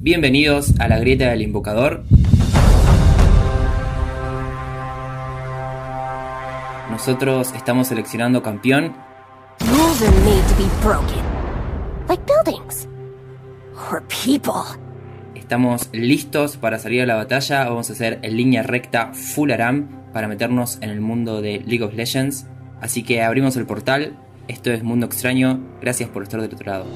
Bienvenidos a la grieta del invocador. Nosotros estamos seleccionando campeón. Rules are made to be broken. Like buildings. Or people. Estamos listos para salir a la batalla. Vamos a hacer en línea recta full aram para meternos en el mundo de League of Legends. Así que abrimos el portal. Esto es Mundo Extraño. Gracias por estar del otro lado.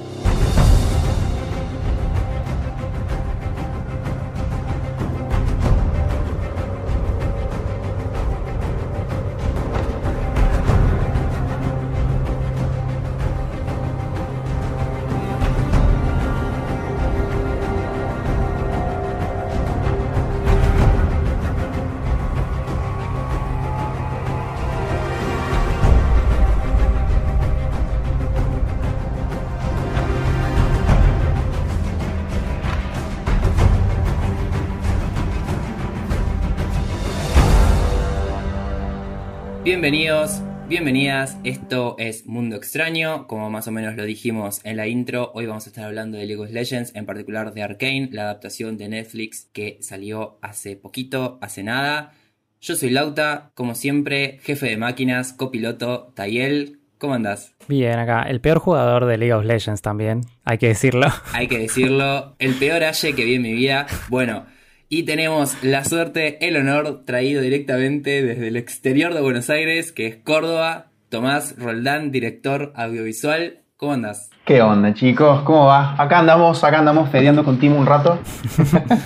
Bienvenidas, esto es Mundo Extraño, como más o menos lo dijimos en la intro, hoy vamos a estar hablando de League of Legends, en particular de Arkane, la adaptación de Netflix que salió hace poquito, hace nada. Yo soy Lauta, como siempre, jefe de máquinas, copiloto, Tayel, ¿cómo andás? Bien, acá, el peor jugador de League of Legends también, hay que decirlo. Hay que decirlo, el peor Aye que vi en mi vida. Bueno, y tenemos la suerte, el honor traído directamente desde el exterior de Buenos Aires, que es Córdoba, Tomás Roldán, director audiovisual. ¿Cómo andas? ¿Qué onda, chicos? ¿Cómo va? Acá andamos, acá andamos fedeando con Timo un rato.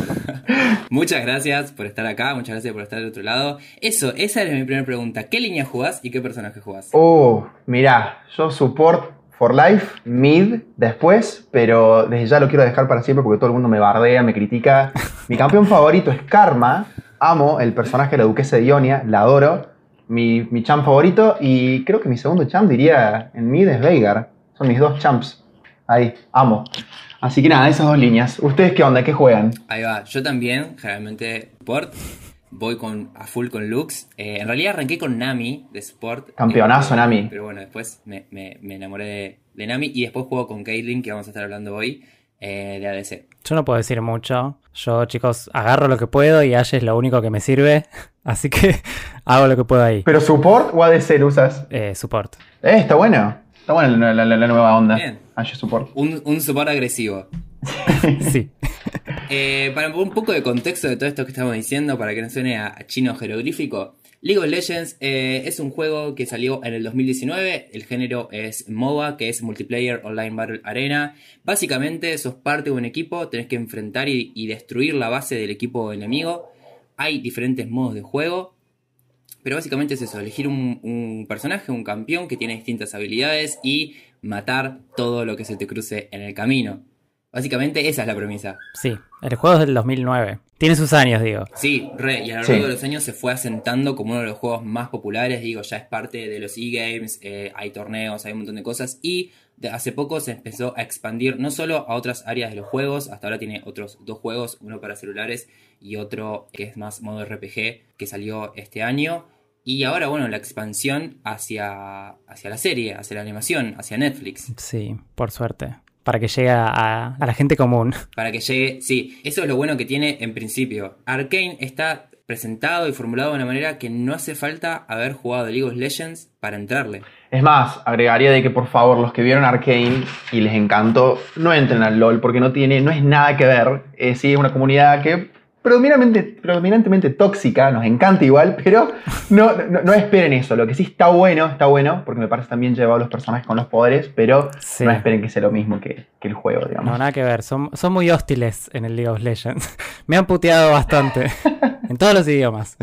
muchas gracias por estar acá, muchas gracias por estar del otro lado. Eso, esa es mi primera pregunta. ¿Qué línea jugás y qué personaje jugás? Oh, mirá, yo support For Life, Mid, después, pero desde ya lo quiero dejar para siempre porque todo el mundo me bardea, me critica. Mi campeón favorito es Karma. Amo el personaje de la duquesa de Ionia, la adoro. Mi, mi champ favorito y creo que mi segundo champ diría en Mid es Veigar. Son mis dos champs. Ahí, amo. Así que nada, esas dos líneas. ¿Ustedes qué onda? ¿Qué juegan? Ahí va, yo también, generalmente Port. Voy con, a full con Lux. Eh, en realidad arranqué con Nami de Sport. Campeonazo eh, Nami. Pero bueno, después me, me, me enamoré de, de, Nami. Y después juego con Caitlyn, que vamos a estar hablando hoy, eh, de ADC. Yo no puedo decir mucho. Yo, chicos, agarro lo que puedo y Ash es lo único que me sirve. Así que hago lo que puedo ahí. ¿Pero support o ADC lo usas? Eh, support. Eh, está bueno. Está buena la, la, la, nueva onda. Bien. Ash support. Un, un support agresivo. sí. Eh, para un poco de contexto de todo esto que estamos diciendo, para que no suene a, chino jeroglífico, League of Legends eh, es un juego que salió en el 2019, el género es MOBA, que es Multiplayer Online Battle Arena. Básicamente sos parte de un equipo, tenés que enfrentar y, destruir la base del equipo enemigo. Hay diferentes modos de juego, pero básicamente es eso, elegir un, un, personaje, un campeón que tiene distintas habilidades y matar todo lo que se te cruce en el camino. Básicamente esa es la premisa. Sí, el juego es del 2009. Tiene sus años, digo. Sí, re, y a lo largo sí. de los años se fue asentando como uno de los juegos más populares, digo, ya es parte de los e-games, eh, hay torneos, hay un montón de cosas, y de hace poco se empezó a expandir no solo a otras áreas de los juegos, hasta ahora tiene otros dos juegos, uno para celulares y otro que es más modo RPG, que salió este año. Y ahora, bueno, la expansión hacia, hacia la serie, hacia la animación, hacia Netflix. Sí, por suerte para que llegue a, a, la gente común. Para que llegue, sí, eso es lo bueno que tiene en principio. Arkane está presentado y formulado de una manera que no hace falta haber jugado League of Legends para entrarle. Es más, agregaría de que por favor los que vieron Arkane y les encantó, no entren al LOL porque no tiene, no es nada que ver. Eh, sí, es una comunidad que predominantemente, predominantemente tóxica, nos encanta igual, pero no, no, no, esperen eso. Lo que sí está bueno, está bueno, porque me parece también llevado a los personajes con los poderes, pero sí. no esperen que sea lo mismo que, que, el juego, digamos. No, nada que ver, son, son muy hostiles en el League of Legends. me han puteado bastante, en todos los idiomas.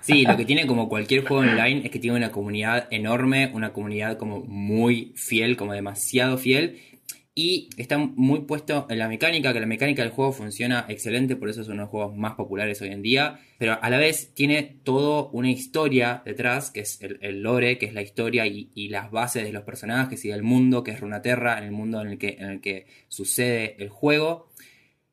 Sí, lo que tiene como cualquier juego online es que tiene una comunidad enorme, una comunidad como muy fiel, como demasiado fiel, y está muy puesto en la mecánica, que la mecánica del juego funciona excelente, por eso es uno de los juegos más populares hoy en día, pero a la vez tiene todo una historia detrás, que es el, lore, que es la historia y, y, las bases de los personajes y del mundo, que es Runaterra, en el mundo en el que, en el que sucede el juego,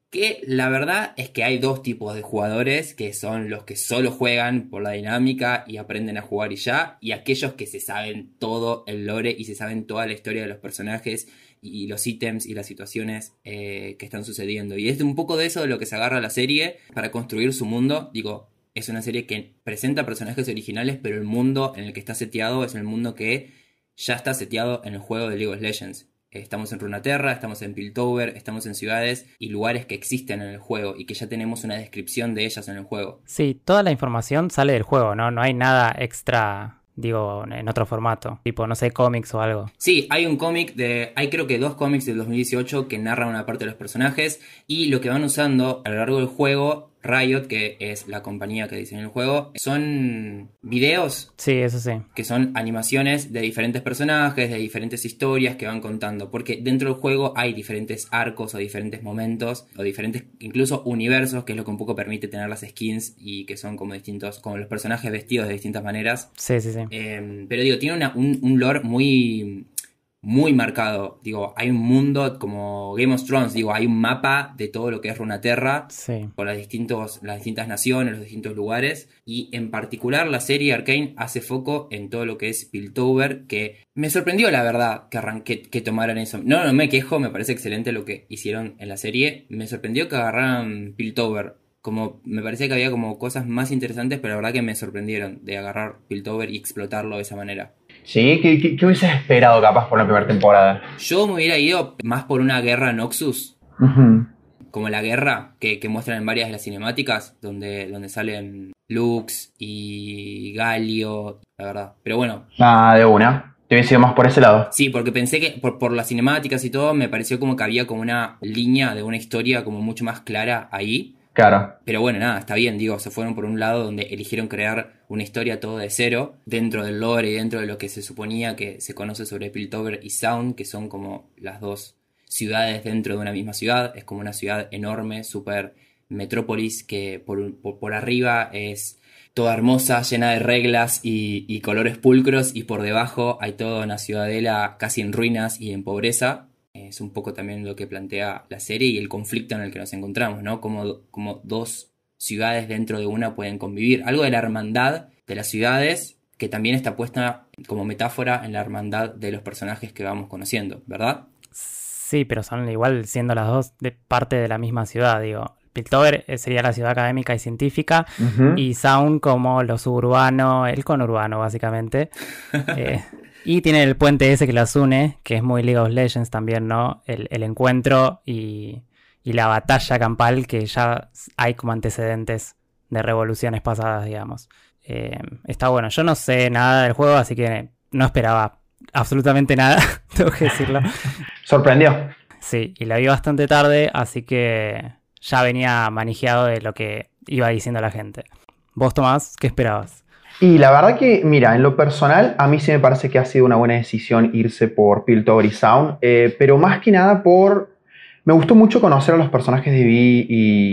que la verdad es que hay dos tipos de jugadores, que son los que solo juegan por la dinámica y aprenden a jugar y ya, y aquellos que se saben todo el lore y se saben toda la historia de los personajes y los ítems y las situaciones eh, que están sucediendo. Y es un poco de eso de lo que se agarra la serie para construir su mundo. Digo, es una serie que presenta personajes originales, pero el mundo en el que está seteado es el mundo que ya está seteado en el juego de League of Legends. Estamos en Runaterra, estamos en Piltover, estamos en ciudades y lugares que existen en el juego y que ya tenemos una descripción de ellas en el juego. Sí, toda la información sale del juego, ¿no? No hay nada extra digo, en otro formato, tipo, no sé, cómics o algo. Sí, hay un cómic de, hay creo que dos cómics del 2018 que narran una parte de los personajes y lo que van usando a lo largo del juego Riot, que es la compañía que diseñó el juego, son videos. Sí, eso sí. Que son animaciones de diferentes personajes, de diferentes historias que van contando. Porque dentro del juego hay diferentes arcos o diferentes momentos, o diferentes incluso universos, que es lo que un poco permite tener las skins y que son como distintos, como los personajes vestidos de distintas maneras. Sí, sí, sí. Eh, pero digo, tiene un, un lore muy muy marcado. Digo, hay un mundo como Game of Thrones, digo, hay un mapa de todo lo que es Runaterra, sí. por las, distintos, las distintas naciones, los distintos lugares, y en particular la serie Arkane hace foco en todo lo que es Piltover, que me sorprendió la verdad que, arranque, que tomaran eso. No, no me quejo, me parece excelente lo que hicieron en la serie, me sorprendió que agarraran Piltover. Como me parecía que había como cosas más interesantes, pero la verdad que me sorprendieron de agarrar Piltover y explotarlo de esa manera. Sí, ¿qué, qué, qué hubieses esperado capaz por la primera temporada? Yo me hubiera ido más por una guerra Noxus. Como la guerra que, que muestran en varias de las cinemáticas, donde, donde salen Lux y Galio, la verdad. Pero bueno, Ah, de una. Te hubiese ido más por ese lado. sí, porque pensé que por, por las cinemáticas y todo, me pareció como que había como una línea de una historia como mucho más clara ahí. Claro. Pero bueno, nada, está bien, digo, se fueron por un lado donde eligieron crear una historia todo de cero, dentro del lore y dentro de lo que se suponía que se conoce sobre Piltover y Sound, que son como las dos ciudades dentro de una misma ciudad. Es como una ciudad enorme, super metrópolis, que por, por, por arriba es toda hermosa, llena de reglas y colores pulcros, y por debajo hay toda una ciudadela casi en ruinas y en pobreza. Es un poco también lo que plantea la serie y el conflicto en el que nos encontramos, ¿no? Como, como dos ciudades dentro de una pueden convivir. Algo de la hermandad de las ciudades que también está puesta como metáfora en la hermandad de los personajes que vamos conociendo, ¿verdad? Sí, pero son igual siendo las dos de parte de la misma ciudad, digo. Piltover eh, sería la ciudad académica y científica y Sound como lo suburbano, el conurbano básicamente. Eh, y tiene el puente ese que las une, que es muy League of Legends también, ¿no? El, el encuentro y, y la batalla campal que ya hay como antecedentes de revoluciones pasadas, digamos. Eh, está bueno. Yo no sé nada del juego, así que no esperaba absolutamente nada, tengo que decirlo. Sorprendió. Sí, y la vi bastante tarde, así que ya venía manejado de lo que iba diciendo la gente. ¿Vos, Tomás, qué esperabas? Y la verdad que, mira, en lo personal, a mí sí me parece que ha sido una buena decisión irse por Piltover y Sound, eh, pero más que nada por... Me gustó mucho conocer a los personajes de Vi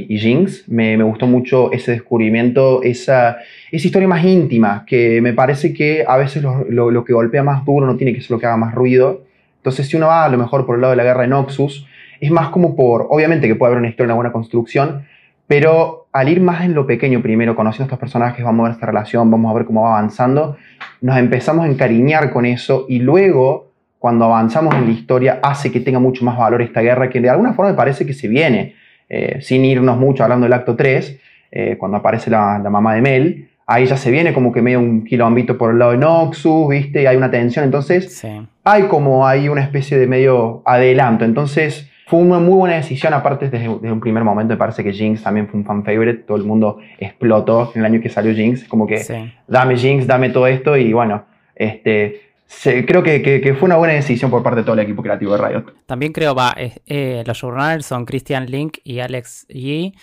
y, Jinx, me, me gustó mucho ese descubrimiento, esa, esa historia más íntima, que me parece que a veces lo, lo- lo que golpea más duro no tiene que ser lo que haga más ruido. Entonces, si uno va a lo mejor por el lado de la guerra de Noxus, es más como por, obviamente que puede haber una historia, una buena construcción, pero al ir más en lo pequeño primero, conociendo a estos personajes, vamos a ver esta relación, vamos a ver cómo va avanzando, nos empezamos a encariñar con eso y luego, cuando avanzamos en la historia, hace que tenga mucho más valor esta guerra que de alguna forma me parece que se viene, eh, sin irnos mucho hablando del acto 3, eh, cuando aparece la, la mamá de Mel, ahí ya se viene como que medio un quilombito por el lado de Noxus, ¿viste? Y hay una tensión, entonces Sí. hay como hay una especie de medio adelanto. Entonces, fue una muy buena decisión. Aparte, desde, desde un primer momento, me parece que Jinx también fue un fan favorite. Todo el mundo explotó en el año que salió Jinx. Como que, Sí. dame Jinx, dame todo esto. Y bueno, este, se- creo que, que- que fue una buena decisión por parte de todo el equipo creativo de Riot. También creo, va, eh, eh, los showrunners son Christian Link y Alex Yee.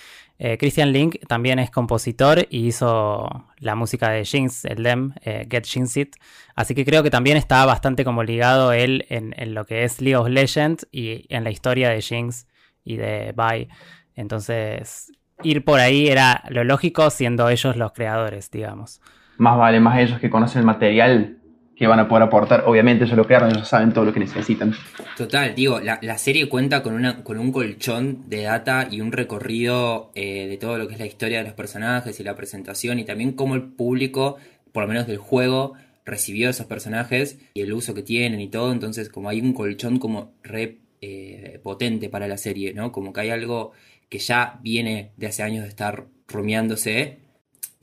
Eh, Christian Link también es compositor y hizo la música de Jinx, el DEM, eh, Get Jinx It. Así que creo que también está bastante como ligado él en, en lo que es League of Legends y en la historia de Jinx y de Vi. Entonces, ir por ahí era lo lógico siendo ellos los creadores, digamos. Más vale más ellos que conocen el material que van a poder aportar. Obviamente ellos lo crearon, ellos saben todo lo que necesitan. Total, digo, la, la serie cuenta con, una, con un colchón de data y un recorrido eh, de todo lo que es la historia de los personajes y la presentación y también cómo el público, por lo menos del juego, recibió esos personajes y el uso que tienen y todo. Entonces, como hay un colchón como re eh, potente para la serie, ¿no? Como que hay algo que ya viene de hace años de estar rumiándose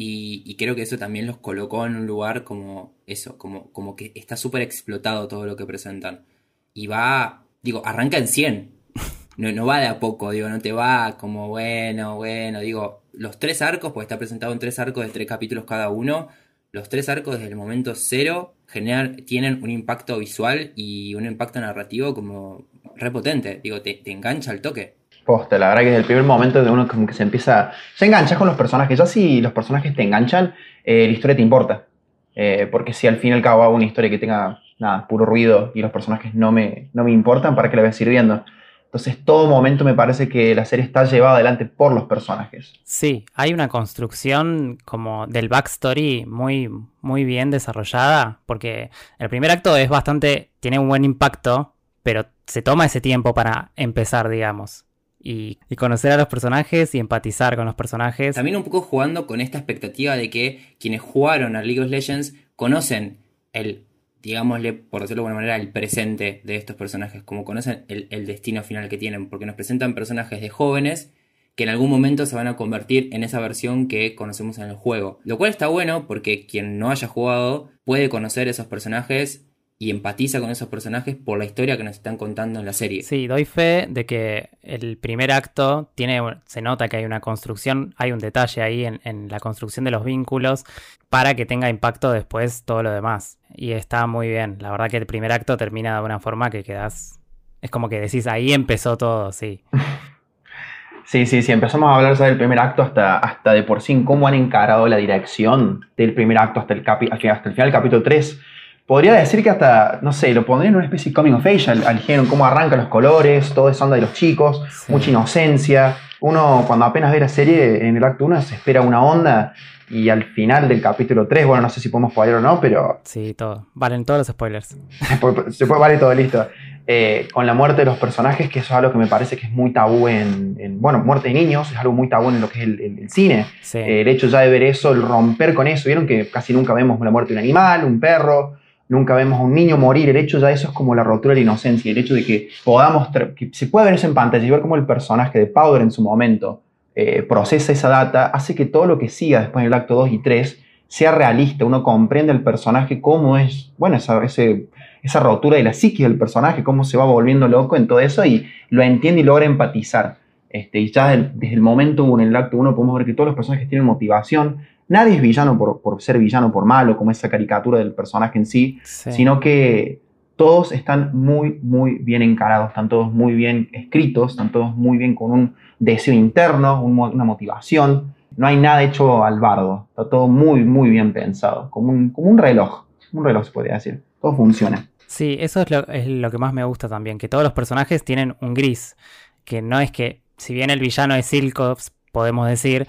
y, creo que eso también los colocó en un lugar como eso, como, como que está súper explotado todo lo que presentan. Y va, digo, arranca en 100. No, no va de a poco, digo, no te va como bueno, bueno, digo, los tres arcos, pues está presentado en tres arcos de tres capítulos cada uno, los tres arcos desde el momento cero generan, tienen un impacto visual y un impacto narrativo como repotente, digo, te, te engancha el toque. La verdad que desde el primer momento de uno como que se empieza, se engancha con los personajes, ya si los personajes te enganchan, eh, la historia te importa. Eh, porque si al fin y al cabo hago una historia que tenga nada, puro ruido y los personajes no me, no me importan, ¿para qué la voy a seguir viendo? Entonces, todo momento me parece que la serie está llevada adelante por los personajes. Sí, hay una construcción como del backstory muy, muy bien desarrollada, porque el primer acto es bastante, tiene un buen impacto, pero se toma ese tiempo para empezar, digamos y, conocer a los personajes y empatizar con los personajes. También un poco jugando con esta expectativa de que quienes jugaron a League of Legends conocen el, digámosle, por decirlo de alguna manera, el presente de estos personajes, como conocen el, destino final que tienen, porque nos presentan personajes de jóvenes que en algún momento se van a convertir en esa versión que conocemos en el juego. Lo cual está bueno porque quien no haya jugado puede conocer esos personajes y empatiza con esos personajes por la historia que nos están contando en la serie. Sí, doy fe de que el primer acto tiene, se nota que hay una construcción, hay un detalle ahí en, la construcción de los vínculos para que tenga impacto después todo lo demás. Y está muy bien. La verdad que el primer acto termina de una forma que quedas. Es como que decís, ahí empezó todo, sí. Sí, sí, sí, empezamos a hablar del primer acto hasta, hasta de por sí cómo han encarado la dirección del primer acto hasta el, capi, hasta el final del capítulo 3 podría decir que hasta, no sé, lo pondría en una especie de coming of age al, género, cómo arrancan los colores, todo esa onda de los chicos, mucha inocencia. Uno cuando apenas ve la serie en el acto 1 se espera una onda y al final del capítulo 3, bueno, no sé si podemos spoiler o no, pero... Sí, todo. Valen todos los spoilers. se puede, vale todo, listo. Eh, con la muerte de los personajes, que eso es algo que me parece que es muy tabú en, bueno, muerte de niños, es algo muy tabú en lo que es el, cine. Eh, el hecho ya de ver eso, el romper con eso, vieron que casi nunca vemos la muerte de un animal, un perro, nunca vemos a un niño morir, el hecho ya eso es como la rotura de la inocencia, el hecho de que podamos, que se pueda ver eso en pantalla y ver cómo el personaje de Powder en su momento eh, procesa esa data, hace que todo lo que siga después en el acto 2 y 3 sea realista, uno comprende el personaje, cómo es, bueno, esa, esa rotura de la psique del personaje, cómo se va volviendo loco en todo eso y lo entiende y logra empatizar. Este, y ya desde, el momento uno, en el acto 1 podemos ver que todos los personajes tienen motivación, nadie es villano por, ser villano, por malo, como esa caricatura del personaje en sí, sino que todos están muy, muy bien encarados, están todos muy bien escritos, están todos muy bien con un deseo interno, una motivación. No hay nada hecho al bardo, está todo muy, muy bien pensado, como un, como un reloj, un reloj se podría decir, todo funciona. Sí, eso es lo, es lo que más me gusta también, que todos los personajes tienen un gris, que no es que, si bien el villano es Silkovs podemos decir,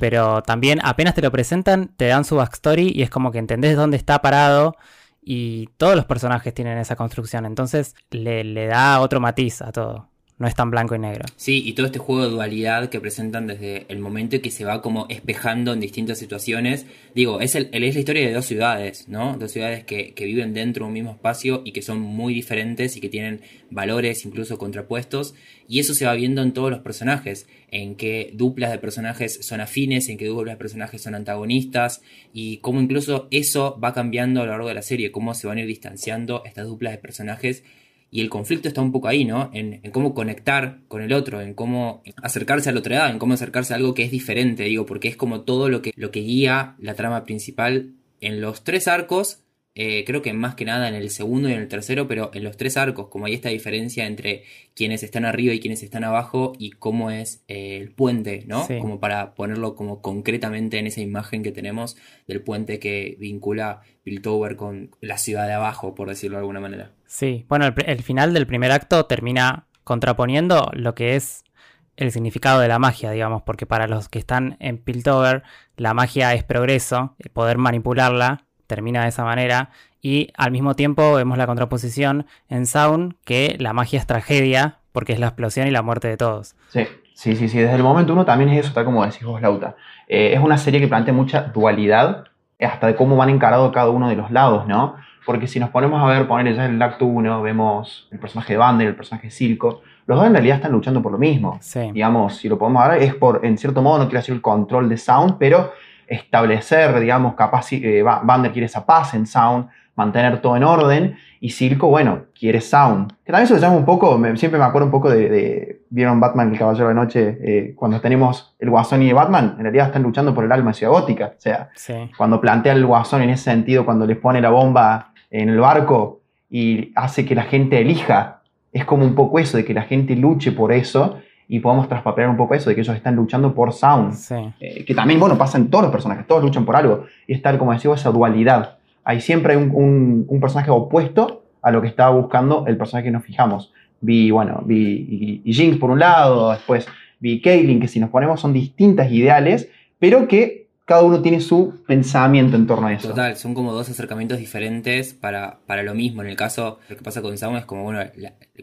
pero también apenas te lo presentan, te dan su backstory y es como que entendés dónde está parado y todos los personajes tienen esa construcción, entonces le, le da otro matiz a todo no es tan blanco y negro. Sí, y todo este juego de dualidad que presentan desde el momento que se va como espejando en distintas situaciones. Digo, es, el, es la historia de dos ciudades, ¿no? Dos ciudades que, que, viven dentro de un mismo espacio y que son muy diferentes y que tienen valores incluso contrapuestos. Y eso se va viendo en todos los personajes, en que duplas de personajes son afines, en que duplas de personajes son antagonistas, y cómo incluso eso va cambiando a lo largo de la serie, cómo se van a ir distanciando estas duplas de personajes y el conflicto está un poco ahí, ¿no? En, cómo conectar con el otro, en cómo acercarse a la otra edad, en cómo acercarse a algo que es diferente, digo, porque es como todo lo que, lo que guía la trama principal en los tres arcos eh, creo que más que nada en el segundo y en el tercero, pero en los tres arcos, como hay esta diferencia entre quienes están arriba y quienes están abajo y cómo es eh, el puente, ¿no? Como para ponerlo como concretamente en esa imagen que tenemos del puente que vincula Piltover con la ciudad de abajo, por decirlo de alguna manera. Sí, bueno, el, final del primer acto termina contraponiendo lo que es el significado de la magia, digamos, porque para los que están en Piltover, la magia es progreso, poder manipularla termina de esa manera. Y al mismo tiempo vemos la contraposición en Sound, que la magia es tragedia, porque es la explosión y la muerte de todos. Sí, sí, sí, sí. Desde el momento uno también es eso, tal como decís vos, Lauta. Eh, es una serie que plantea mucha dualidad, hasta de cómo van encarados cada uno de los lados, ¿no? Porque si nos ponemos a ver, poner ya en el acto 1, vemos el personaje de Bander, el personaje de Silco, los dos en realidad están luchando por lo mismo. Sí. Digamos, si lo podemos ver, es por, en cierto modo, no quiere decir el control de Sound, pero establecer, digamos, capaz, eh, Ba- Bander quiere esa paz en Sound, mantener todo en orden, y Silco, bueno, quiere Sound. Que también se lo llama un poco, me- siempre me acuerdo un poco de, de- ¿vieron Batman, el Caballero de la Noche? Eh, cuando tenemos el Guasón y Batman, en realidad están luchando por el alma de Ciudad Gótica. O sea, Sí. cuando plantea el Guasón en ese sentido, cuando les pone la bomba en el barco y hace que la gente elija, es como un poco eso, de que la gente luche por eso y podamos traspapelar un poco eso, de que ellos están luchando por Sound. Sí. Eh, que también, bueno, pasa en todos los personajes, todos luchan por algo. Y es tal como decía esa dualidad. Ahí siempre hay un, un- un personaje opuesto a lo que estaba buscando el personaje que nos fijamos. Vi, bueno, vi y, y Jinx por un lado, después vi Caitlyn, que si nos ponemos son distintas ideales, pero que cada uno tiene su pensamiento en torno a eso. Total, son como dos acercamientos diferentes para, para lo mismo. En el caso, lo que pasa con Sound es como, bueno,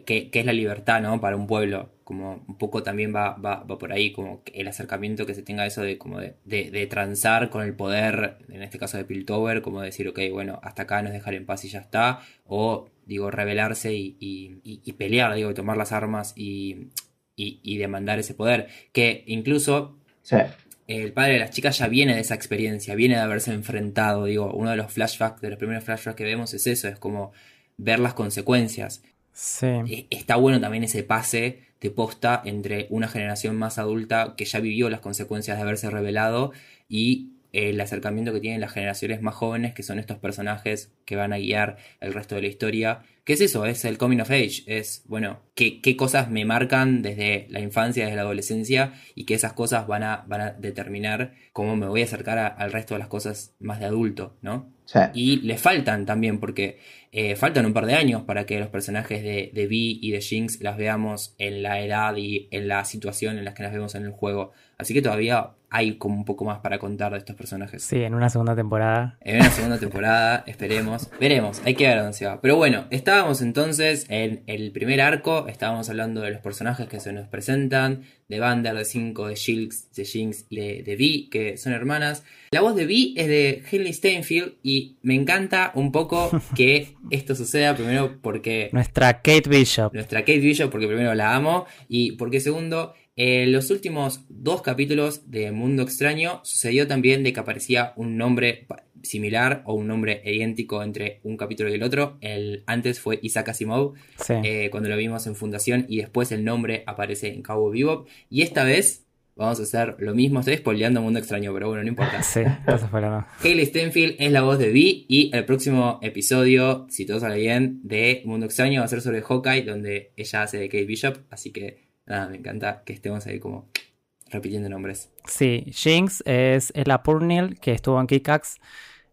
¿qué, es la libertad, no? Para un pueblo. Como un poco también va, va, va por ahí, como el acercamiento que se tenga eso de como de, de, de transar con el poder, en este caso de Piltover, como decir, ok, bueno, hasta acá nos dejar en paz y ya está. O, digo, rebelarse y, y, y- y pelear, digo, tomar las armas y, y, y demandar ese poder. Que incluso Sí. El padre de las chicas ya viene de esa experiencia, viene de haberse enfrentado, digo, uno de los flashbacks, de los primeros flashbacks que vemos es eso, es como ver las consecuencias. Sí. Eh, Está bueno también ese pase de posta entre una generación más adulta que ya vivió las consecuencias de haberse revelado y el acercamiento que tienen las generaciones más jóvenes, que son estos personajes que van a guiar el resto de la historia. ¿Qué es eso? Es el coming of age. Es, bueno, qué, qué cosas me marcan desde la infancia, desde la adolescencia, y que esas cosas van a, van a determinar cómo me voy a acercar a- al resto de las cosas más de adulto, ¿no? Sí. Y le faltan también, porque eh, faltan un par de años para que los personajes de, de Vi y de Jinx las veamos en la edad y en la situación en las que las vemos en el juego. Así que todavía hay como un poco más para contar de estos personajes. Sí, en una segunda temporada. En una segunda temporada, esperemos. Veremos, hay que ver dónde se va. Pero bueno, estábamos entonces en el primer arco, estábamos hablando de los personajes que se nos presentan, de Vander, de 5, de Jinx, de Jinx y de, de Vi, que son hermanas. La voz de Vi es de Hailey Steinfeld y me encanta un poco que esto suceda, primero porque Nuestra Kate Bishop. nuestra Kate Bishop, porque primero la amo, y porque segundo, en los últimos dos capítulos de Mundo Extraño sucedió también de que aparecía un nombre similar o un nombre idéntico entre un capítulo y el otro. El antes fue Isaac Asimov, Sí. eh, cuando lo vimos en Fundación, y después el nombre aparece en Cabo Bebop. Y esta vez vamos a hacer lo mismo. Estoy spoileando Mundo Extraño, pero bueno, no importa. Sí, lo Hailey Stenfield es la voz de Vi y el próximo episodio, si todo sale bien, de Mundo Extraño va a ser sobre Hawkeye, donde ella hace de Kate Bishop, así que nada, me encanta que estemos ahí como repitiendo nombres. Sí, Jinx es Ella Purnell, que estuvo en Kickax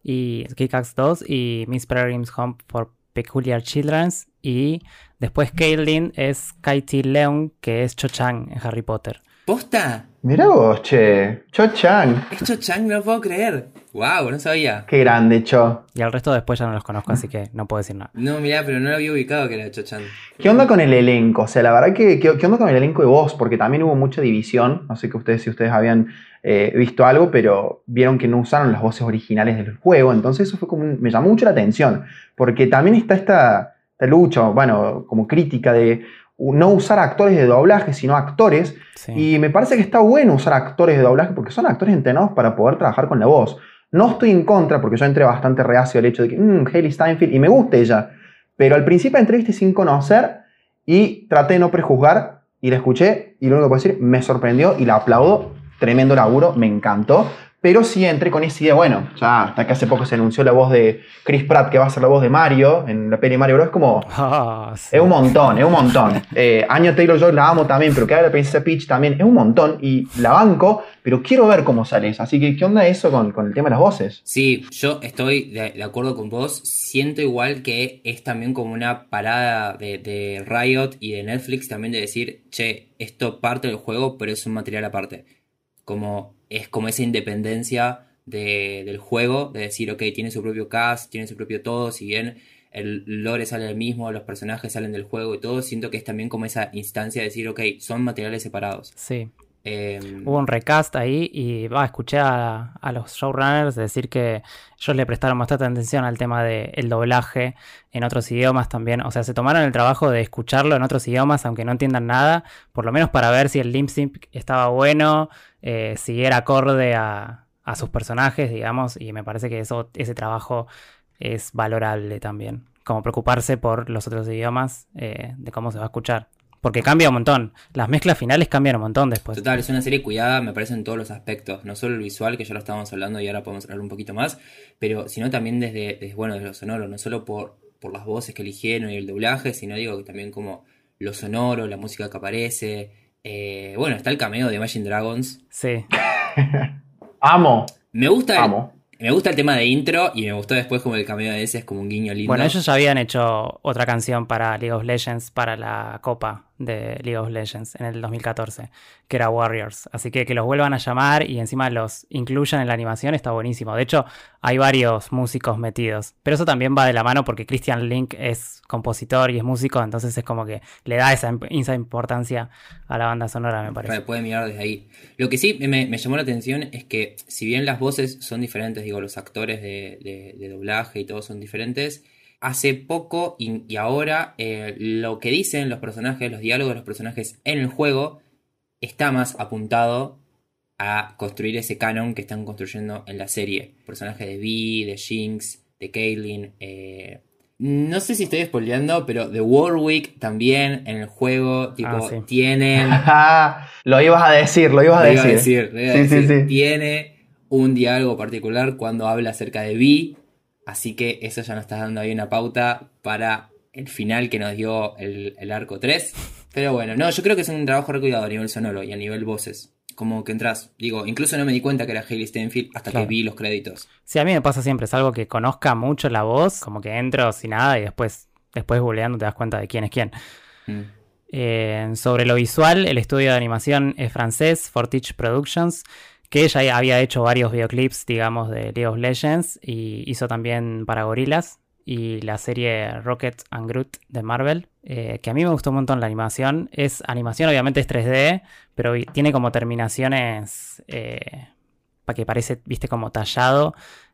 y Kickax 2 y Miss Peregrine's Home for Peculiar Children's. Y después Caitlyn es Katie Leung, que es Cho Chang en Harry Potter. ¿Posta? Mirá vos, che. Cho Chang. Es Cho Chang, no lo puedo creer. Wow, no sabía. Qué grande, Cho. Y al resto después ya no los conozco, así que no puedo decir nada. No, mirá, pero no lo había ubicado que era Cho Chang. ¿Qué onda con el elenco? O sea, la verdad que, ¿qué, qué onda con el elenco de voz? Porque también hubo mucha división. No sé que ustedes, si ustedes habían eh, visto algo, pero vieron que no usaron las voces originales del juego. Entonces eso fue como un- me llamó mucho la atención. Porque también está esta, esta lucha, bueno, como crítica de no usar actores de doblaje, sino actores. Sí. Y me parece que está bueno usar actores de doblaje porque son actores entrenados para poder trabajar con la voz. No estoy en contra porque yo entré bastante reacio al hecho de que, mmm, Hailey Steinfeld, y me gusta ella. Pero al principio entré viste, sin conocer y traté de no prejuzgar y la escuché y lo único que puedo decir, me sorprendió y la aplaudo. Tremendo laburo, me encantó. Pero sí entré con esa idea, bueno, ya hasta que hace poco se anunció la voz de Chris Pratt, que va a ser la voz de Mario en la peli Mario Bros. Es como, Ah, sí. es un montón, es un montón. Eh, Año Taylor Joy la amo también, pero que haga la princesa Peach también es un montón y la banco, pero quiero ver cómo sale eso. Así que, ¿qué onda eso con, con el tema de las voces? Sí, yo estoy de, de acuerdo con vos. Siento igual que es también como una parada de, de Riot y de Netflix también de decir, che, esto parte del juego, pero es un material aparte. Como es como esa independencia de- del juego, de decir, ok, tiene su propio cast, tiene su propio todo, si bien el lore sale del mismo, los personajes salen del juego y todo, siento que es también como esa instancia de decir, ok, son materiales separados. Sí. Eh, Hubo un recast ahí y escuché a, a los showrunners decir que ellos le prestaron bastante atención al tema del doblaje en otros idiomas también. O sea, se tomaron el trabajo de escucharlo en otros idiomas, aunque no entiendan nada, por lo menos para ver si el lip sync estaba bueno, eh, si era acorde a, a sus personajes, digamos, y me parece que eso, ese trabajo es valorable también. Como preocuparse por los otros idiomas, eh, de cómo se va a escuchar. Porque cambia un montón. Las mezclas finales cambian un montón después. Total, es una serie cuidada, me parece, en todos los aspectos. No solo el visual, que ya lo estábamos hablando y ahora podemos hablar un poquito más, pero sino también desde, desde bueno, de lo sonoro, no solo por, por las voces que eligieron y el doblaje, sino digo que también como lo sonoro, la música que aparece. Eh, bueno, está el cameo de Imagine Dragons. Sí. Amo, Me gusta, el, amo. me gusta el tema de intro y me gustó después como el cameo de ese, es como un guiño lindo. Bueno, ellos ya habían hecho otra canción para League of Legends, para la copa de League of Legends en el 2014, que era Warriors. Así que que los vuelvan a llamar y encima los incluyan en la animación está buenísimo. De hecho, hay varios músicos metidos. Pero eso también va de la mano porque Christian Link es compositor y es músico, entonces es como que le da esa, esa importancia a la banda sonora, me parece. Puede, mirar desde ahí. Lo que sí me, llamó la atención es que, si bien las voces son diferentes, digo, los actores de, de- doblaje y todos son diferentes, hace poco y, y ahora eh, lo que dicen los personajes, los diálogos de los personajes en el juego, está más apuntado a construir ese canon que están construyendo en la serie. Personajes de Vi, de Jinx, de Caitlyn. eh, no sé si estoy spoileando, pero de Warwick también en el juego, tipo, Ah, sí. tienen lo ibas a decir, lo ibas a lo iba a decir. decir, lo iba a Sí, sí, decir. sí. Tiene un diálogo particular cuando habla acerca de Vi. Así que eso ya nos está dando ahí una pauta para el final que nos dio el, el arco 3. Pero bueno, no, yo creo que es un trabajo recuidado a nivel sonoro y a nivel voces. Como que entras, digo, incluso no me di cuenta que era Hailey Steinfeld hasta Claro. que vi los créditos. Sí, a mí me pasa siempre, es algo que conozca mucho la voz, como que entro sin nada y después, después googleando te das cuenta de quién es quién. Mm. Eh, sobre lo visual, el estudio de animación es francés, Fortich Productions, que ya había hecho varios videoclips, digamos, de League of Legends y hizo también para Gorillaz y la serie Rocket and Groot de Marvel, eh, que a mí me gustó un montón la animación. Es animación, obviamente es 3D, pero tiene como terminaciones para que parece, viste, como tallado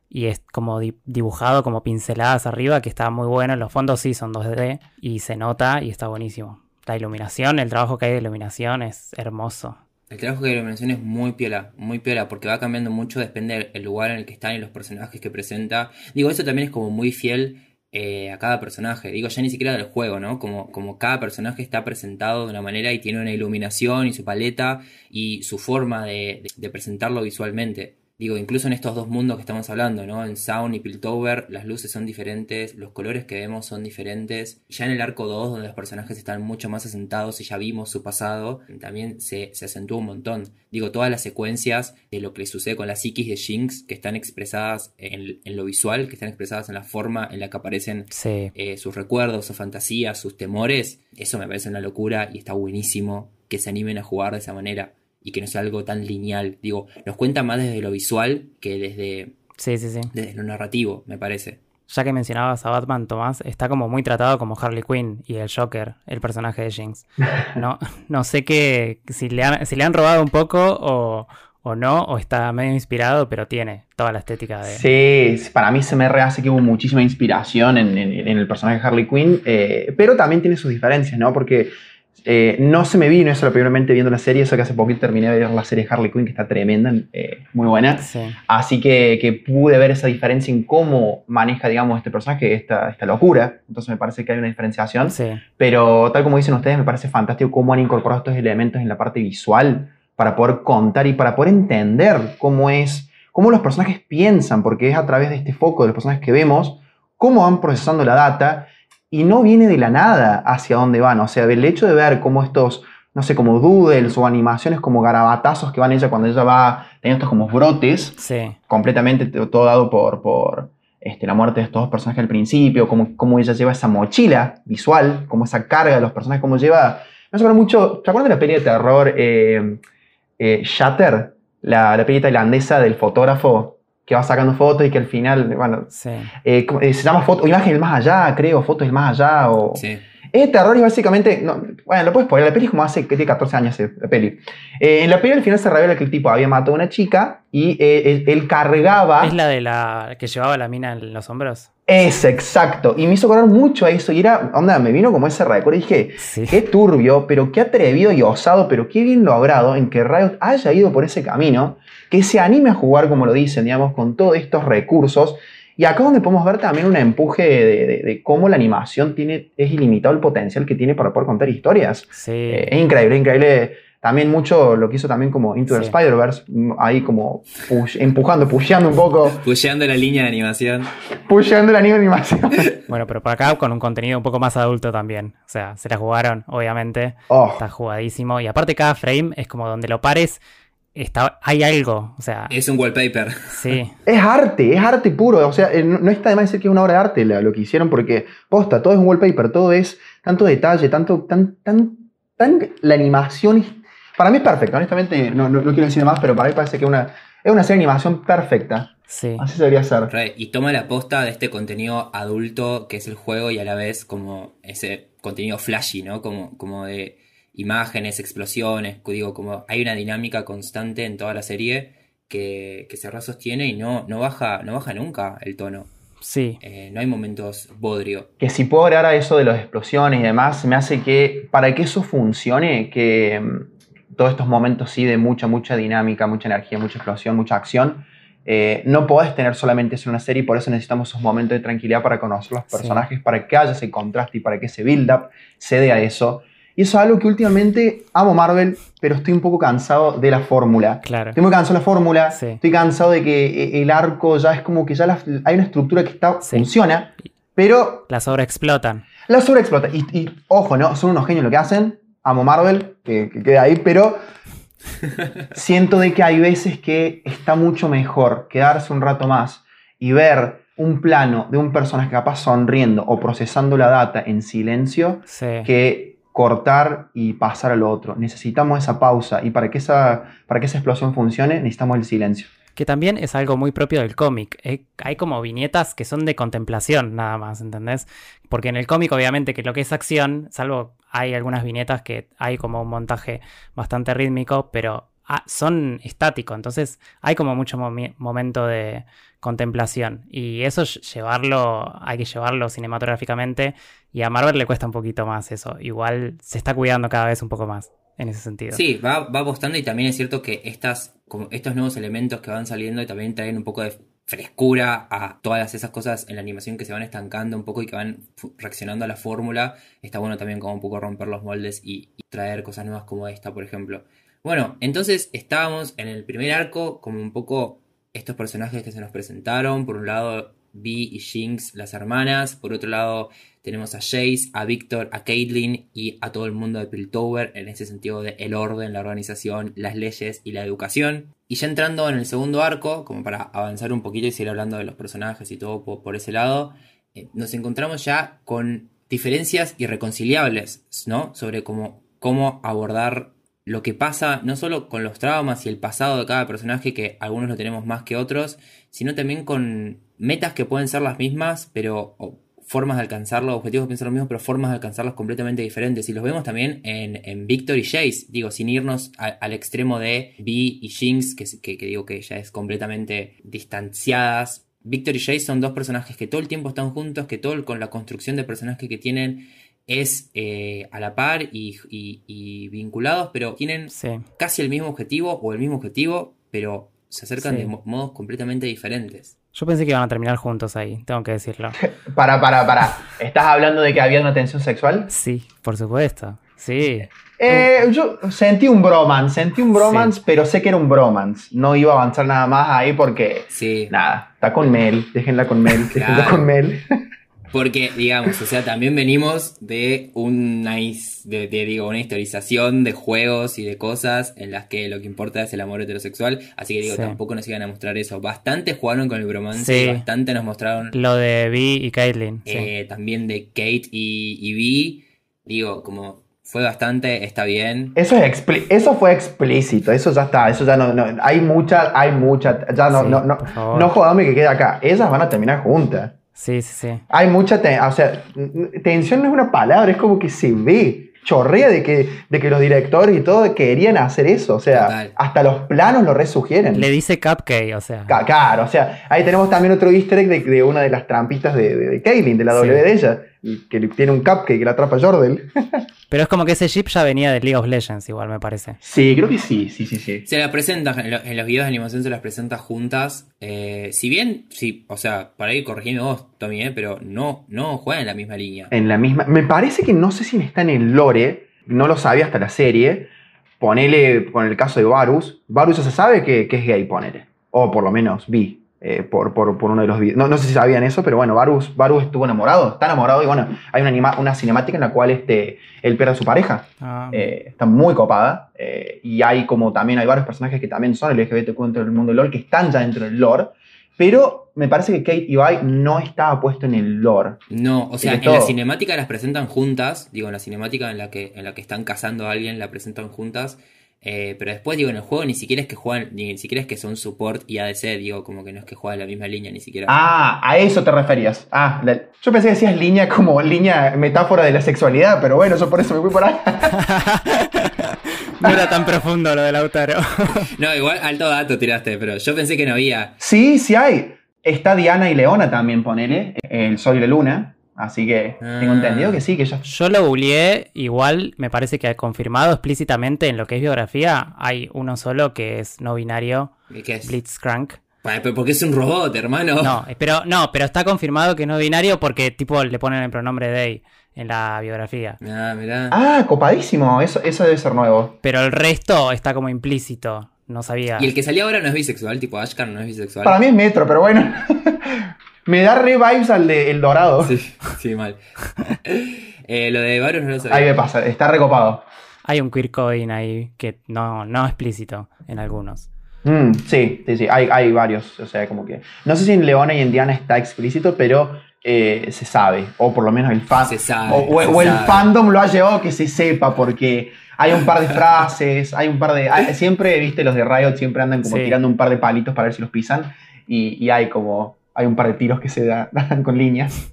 y es como di- dibujado, como pinceladas arriba, que está muy bueno. Los fondos sí son 2D y se nota y está buenísimo. La iluminación, el trabajo que hay de iluminación es hermoso. El trabajo de iluminación es muy piola, muy piola, porque va cambiando mucho, depende del lugar en el que están y los personajes que presenta. Digo, eso también es como muy fiel eh, a cada personaje. Digo, ya ni siquiera del juego, ¿no? Como, como cada personaje está presentado de una manera y tiene una iluminación y su paleta y su forma de, presentarlo visualmente. Digo, incluso en estos dos mundos que estamos hablando, ¿no? En Sound y Piltover, las luces son diferentes, los colores que vemos son diferentes. Ya en el arco 2, donde los personajes están mucho más asentados y ya vimos su pasado, también se, se acentúa un montón. Digo, todas las secuencias de lo que sucede con la psiquis de Jinx, que están expresadas en, en lo visual, que están expresadas en la forma en la que aparecen Sí, eh, sus recuerdos, sus fantasías, sus temores, eso me parece una locura y está buenísimo que se animen a jugar de esa manera y que no sea algo tan lineal. Digo, nos cuenta más desde lo visual que desde, sí, sí, sí. desde lo narrativo, me parece. Ya que mencionabas a Batman, Tomás, está como muy tratado como Harley Quinn y el Joker, el personaje de Jinx. No, no sé qué, si le han, si le han robado un poco o, o no, o está medio inspirado, pero tiene toda la estética de... Sí, para mí se me rehace que hubo muchísima inspiración en, en- en el personaje de Harley Quinn, eh, pero también tiene sus diferencias, ¿no? Porque eh, no se me vino eso primeramente viendo la serie, eso que hace poquito terminé de ver la serie Harley Quinn, que está tremenda, eh, muy buena. Sí. Así que, que pude ver esa diferencia en cómo maneja, digamos, este personaje esta, esta locura. Entonces me parece que hay una diferenciación. Sí, Pero tal como dicen ustedes, me parece fantástico cómo han incorporado estos elementos en la parte visual para poder contar y para poder entender cómo es, cómo los personajes piensan, porque es a través de este foco de los personajes que vemos, cómo van procesando la data y no viene de la nada hacia dónde van. O sea, el hecho de ver cómo estos, no sé, como doodles o animaciones como garabatazos que van ella cuando ella va teniendo estos como brotes, sí, completamente todo dado por, por este, la muerte de estos dos personajes al principio, cómo, cómo ella lleva esa mochila visual, cómo esa carga de los personajes, cómo lleva... Me acuerdo mucho, ¿te acuerdas de la peli de terror eh, eh, Shatter? La, la peli tailandesa del fotógrafo que va sacando fotos y que al final, bueno, Sí. eh, ¿cómo- eh, se llama foto, o imagen del más allá, creo, fotos del más allá, o... Sí. Es terror y básicamente, no, bueno, lo puedes poner, la peli es como hace que tiene 14 años eh, la peli. Eh, en la peli al final se revela que el tipo había matado a una chica y eh, él, él cargaba... ¿Es la de la que llevaba la mina en los hombros? Es exacto. Y me hizo acordar mucho a eso. Y era, onda, me vino como ese recuerdo. Y dije, Sí. qué turbio, pero qué atrevido y osado, pero qué bien logrado en que Riot haya ido por ese camino, que se anime a jugar, como lo dicen, digamos, con todos estos recursos. Y acá donde podemos ver también un empuje de, de- de cómo la animación tiene, es ilimitado el potencial que tiene para poder contar historias. Sí. Eh, es increíble, es increíble. También mucho lo que hizo también como Into the Sí. Spider-Verse, mm, ahí como push- empujando, pusheando un poco, Pusheando la línea de animación. pusheando la anime animación. Bueno, pero por acá con un contenido un poco más adulto también. O sea, se la jugaron, obviamente. Oh, Está jugadísimo. Y aparte cada frame es como donde lo pares, está, hay algo. O sea, Es un wallpaper. sí. Es arte, es arte puro. O sea, eh, no, no está de más decir que es una obra de arte la- lo que hicieron, porque, posta, todo es un wallpaper, todo es tanto detalle, tanto, tan, tan, tan. La animación. es- Para mí es perfecta, honestamente, no, no, no quiero decir más, pero para mí parece que es una, es una serie de animación perfecta. Sí. Así se debería ser. Re, Y toma la posta de este contenido adulto que es el juego y a la vez como ese contenido flashy, ¿no? Como, como de imágenes, explosiones, digo, como hay una dinámica constante en toda la serie que, que se sostiene y no, no, baja, no baja nunca el tono. Sí. Eh, no hay momentos bodrio. Que si puedo agregar a eso de las explosiones y demás, me hace que, para que eso funcione, que mm, todos estos momentos sí de mucha, mucha dinámica, mucha energía, mucha explosión, mucha acción, eh, no podés tener solamente eso en una serie y por eso necesitamos esos momentos de tranquilidad para conocer los Sí. personajes, para que haya ese contraste y para que ese build-up se dé a eso. Y eso es algo que últimamente amo Marvel, pero estoy un poco cansado de la fórmula. Claro. Estoy muy cansado de la fórmula, Sí. estoy cansado de que eh, el arco ya es como que ya la- hay una estructura que está, Sí. funciona, pero Las obras explotan. la sobreexplota. Y, y, ojo, ¿no? Son unos genios lo que hacen. Amo Marvel, que, que quede ahí, pero siento de que hay veces que está mucho mejor quedarse un rato más y ver un plano de un personaje capaz sonriendo o procesando la data en silencio Sí. que cortar y pasar a lo otro. Necesitamos esa pausa y para que esa, para que esa explosión funcione necesitamos el silencio. Que también es algo muy propio del cómic. Eh, hay como viñetas que son de contemplación, nada más, ¿entendés? Porque en el cómic, obviamente, que lo que es acción, salvo hay algunas viñetas que hay como un montaje bastante rítmico, pero ah, son estáticos. Entonces hay como mucho momento de contemplación. Y eso ll- llevarlo, hay que llevarlo cinematográficamente. Y a Marvel le cuesta un poquito más eso. Igual se está cuidando cada vez un poco más en ese sentido. Sí, va, va apostando y también es cierto que estas, como estos nuevos elementos que van saliendo también traen un poco de frescura a todas esas cosas en la animación que se van estancando un poco y que van reaccionando a la fórmula. Está bueno también como un poco romper los moldes y, y traer cosas nuevas como esta, por ejemplo. Bueno, entonces estábamos en el primer arco como un poco estos personajes que se nos presentaron. Por un lado, Vi y Jinx, las hermanas. Por otro lado, tenemos a Jace, a Victor, a Caitlyn y a todo el mundo de Piltover en ese sentido de el orden, la organización, las leyes y la educación. Y ya entrando en el segundo arco, como para avanzar un poquito y seguir hablando de los personajes y todo por, ese lado, eh, nos encontramos ya con diferencias irreconciliables, ¿no? Sobre cómo, cómo abordar lo que pasa no solo con los traumas y el pasado de cada personaje, que algunos lo tenemos más que otros, sino también con metas que pueden ser las mismas, pero formas de alcanzarlo, objetivos que pueden ser los mismos, pero formas de alcanzarlos completamente diferentes. Y los vemos también en, en Victor y Jace, digo, sin irnos al extremo de Vi y Jinx, que, que- digo que ya es completamente distanciadas. Victor y Jace son dos personajes que todo el tiempo están juntos, que todo con la construcción de personaje que tienen es eh, a la par y, y- y vinculados, pero tienen Sí. casi el mismo objetivo o el mismo objetivo, pero se acercan Sí. de mo- modos completamente diferentes. Yo pensé que iban a terminar juntos ahí, tengo que decirlo. Para, para, para. ¿Estás hablando de que había una tensión sexual? Sí, por supuesto. Sí. Eh, yo sentí un bromance, sentí un bromance, pero sé que era un bromance. No iba a avanzar nada más ahí porque, Sí, nada, está con Mel, déjenla con Mel, déjenla Claro. con Mel. porque digamos, o sea, también venimos de una, de, de, digo, una historización de juegos y de cosas en las que lo que importa es el amor heterosexual, así que digo, Sí. tampoco nos iban a mostrar eso. Bastante jugaron con el bromance, Sí. bastante nos mostraron Lo de Vi y Caitlyn. sí. eh, también de Kate y, y Vi, digo, como fue bastante, está bien. Eso, es expli- eso fue explícito, eso ya está, eso ya no, no- hay mucha, hay mucha, ya no, Sí, no, no, no jodame que quede acá, ellas van a terminar juntas. Sí, sí, sí. Hay mucha, te- o sea, tensión no es una palabra, es como que se ve, chorrea de que, de que los directores y todo querían hacer eso, o sea, Total. hasta los planos lo resugieren. Le dice cupcake, o sea. Ca- Claro, o sea, ahí tenemos también otro easter egg de, de una de las trampitas de, de, de Kaylin, de la Sí. W de ella, y que le- tiene un cupcake que la atrapa Jordel. Pero es como que ese jeep ya venía de League of Legends, igual me parece. Sí, creo que sí, sí, sí, sí. Se las presenta, en, lo- en los videos de animación se las presenta juntas. eh, si bien, sí, o sea, para ir corrigiendo vos, Tommy, eh, pero no, no juegan en la misma línea. En la misma. Me parece que no sé si está en el lore, no lo sabía hasta la serie. Ponele con el caso de Varus. Varus ya se sabe que, que es gay, ponele. O por lo menos vi. Eh, por, por, por uno de los videos. No, no sé si sabían eso, pero bueno, Varus, Varus estuvo enamorado. Está enamorado y bueno, hay una, anima- una cinemática en la cual este, él pierde a su pareja. Ah, Eh, está muy copada. eh, y hay como también hay varios personajes que también son LGBTQ dentro del mundo del lore, que están ya dentro del lore. Pero me parece que Kate y Vi no estaba puesto en el lore. No, o sea, en la cinemática las presentan juntas, digo, en la cinemática en la que, en la que están casando a alguien, la presentan juntas. Eh, pero después, digo, en el juego ni siquiera es que juegan, ni siquiera es que son support y ADC, digo, como que no es que juegan la misma línea, ni siquiera. Ah, a eso te referías. Ah, la- yo pensé que decías línea como línea metáfora de la sexualidad, pero bueno, yo por eso me fui por ahí. no era tan profundo lo del Lautaro. No, igual alto dato tiraste, pero yo pensé que no había. sí, sí hay. Está Diana y Leona también, ponele, el sol y la luna. Así que tengo Ah. entendido que sí, que ellas Yo lo googleé, igual me parece que ha confirmado explícitamente en lo que es biografía, hay uno solo que es no binario, ¿Qué es? Blitzcrank. Pero Porque es un robot, hermano. No, pero no, pero está confirmado que es no binario porque tipo le ponen el pronombre they en la biografía. Ah, mirá. Ah, copadísimo. Eso, eso debe ser nuevo. Pero el resto está como implícito. No sabía. Y el que salió ahora no es bisexual, tipo Ashkan no es bisexual. Para mí es metro, pero bueno. me da re vibes al de El Dorado. Sí, sí, mal. Eh, lo de Varus no lo sabía. Ahí me pasa, está recopado. Hay un queer coding ahí que no, no explícito en algunos. Mm, sí, sí, sí, hay, hay varios. O sea, como que. No sé si en Leona y en Diana está explícito, pero eh, se sabe. O por lo menos el fan. Se sabe, O, o- se o el sabe. fandom lo ha llevado a que se sepa, porque hay un par de frases, hay un par de. hay- siempre, viste, los de Riot siempre andan como Sí. tirando un par de palitos para ver si los pisan. Y, y hay como. Hay un par de tiros que se da- dan con líneas.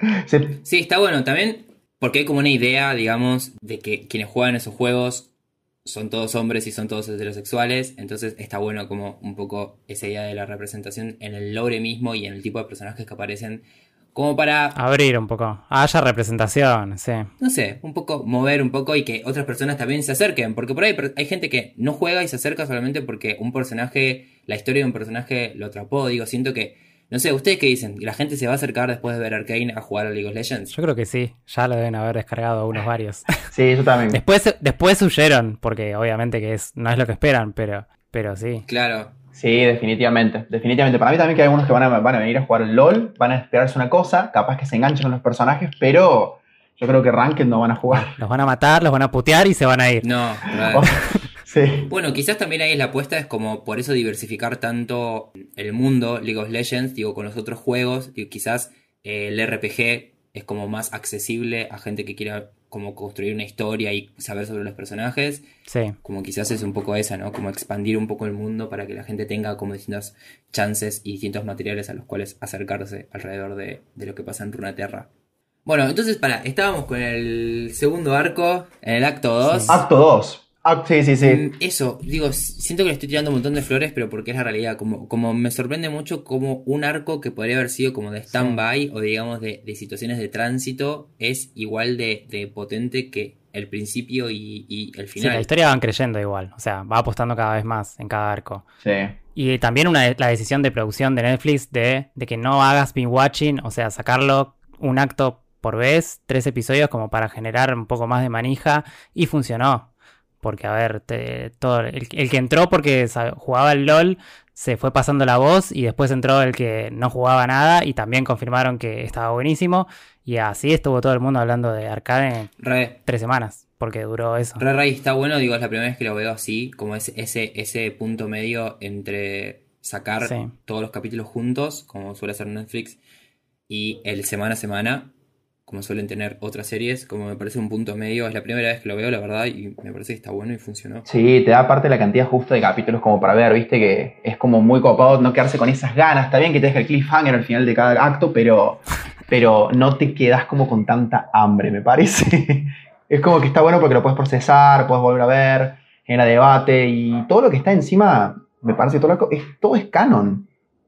Se- Sí, está bueno también porque hay como una idea, digamos, de que quienes juegan esos juegos son todos hombres y son todos heterosexuales, entonces está bueno como un poco esa idea de la representación en el lore mismo y en el tipo de personajes que aparecen, como para, Abrir un poco. Haya representación, sí. no sé, un poco mover un poco y que otras personas también se acerquen, porque por ahí hay gente que no juega y se acerca solamente porque un personaje, la historia de un personaje lo atrapó, digo, siento que, no sé, ¿ustedes qué dicen? ¿La gente se va a acercar después de ver Arcane a jugar a League of Legends? Yo creo que sí. Ya lo deben haber descargado unos varios. sí, yo también. después, después huyeron, porque obviamente que es, no es lo que esperan, pero, pero sí. Claro. Sí, definitivamente. Definitivamente. Para mí también que hay algunos que van a, van a venir a jugar al LOL, van a esperarse una cosa, capaz que se enganchen con los personajes, pero yo creo que Ranked no van a jugar. Los van a matar, los van a putear y se van a ir. No, verdad. Sí. Bueno, quizás también ahí la apuesta es como por eso diversificar tanto el mundo League of Legends, digo, con los otros juegos, digo, quizás eh, el RPG es como más accesible a gente que quiera como construir una historia y saber sobre los personajes, Sí. como quizás es un poco esa, ¿no? Como expandir un poco el mundo para que la gente tenga como distintas chances y distintos materiales a los cuales acercarse alrededor de, de lo que pasa en Runaterra. Bueno, entonces, para, estábamos con el segundo arco, en el acto 2. Acto 2. Sí, sí, sí. Mm, Eso, digo, siento que le estoy tirando un montón de flores, pero porque es la realidad. Como, como me sorprende mucho como un arco que podría haber sido como de stand-by o digamos de, de situaciones de tránsito es igual de, de potente que el principio y, y el Sí, final. la historia van creyendo igual. O sea, va apostando cada vez más en cada arco. Sí. Y también una, la decisión de producción de Netflix de, de que no hagas binge watching, o sea, sacarlo un acto por vez, tres episodios como para generar un poco más de manija y funcionó. Porque, a ver, te- todo, el, el que entró porque jugaba el LOL se fue pasando la voz y después entró el que no jugaba nada y también confirmaron que estaba buenísimo. Y así estuvo todo el mundo hablando de Arcade en Re, tres semanas, porque duró eso. re, re, está bueno, digo, es la primera vez que lo veo así, como ese, ese, ese punto medio entre sacar Sí. todos los capítulos juntos, como suele hacer Netflix, y el semana a semana. Como suelen tener otras series, como me parece un punto medio. Es la primera vez que lo veo, la verdad, y me parece que está bueno y funcionó. Sí, te da aparte la cantidad justa de capítulos como para ver, viste, que es como muy copado no quedarse con esas ganas. Está bien que te deja el cliffhanger al final de cada acto, pero, pero no te quedas como con tanta hambre, me parece. es como que está bueno porque lo puedes procesar, puedes volver a ver, genera debate y todo lo que está encima, me parece, todo, lo, es, todo es canon.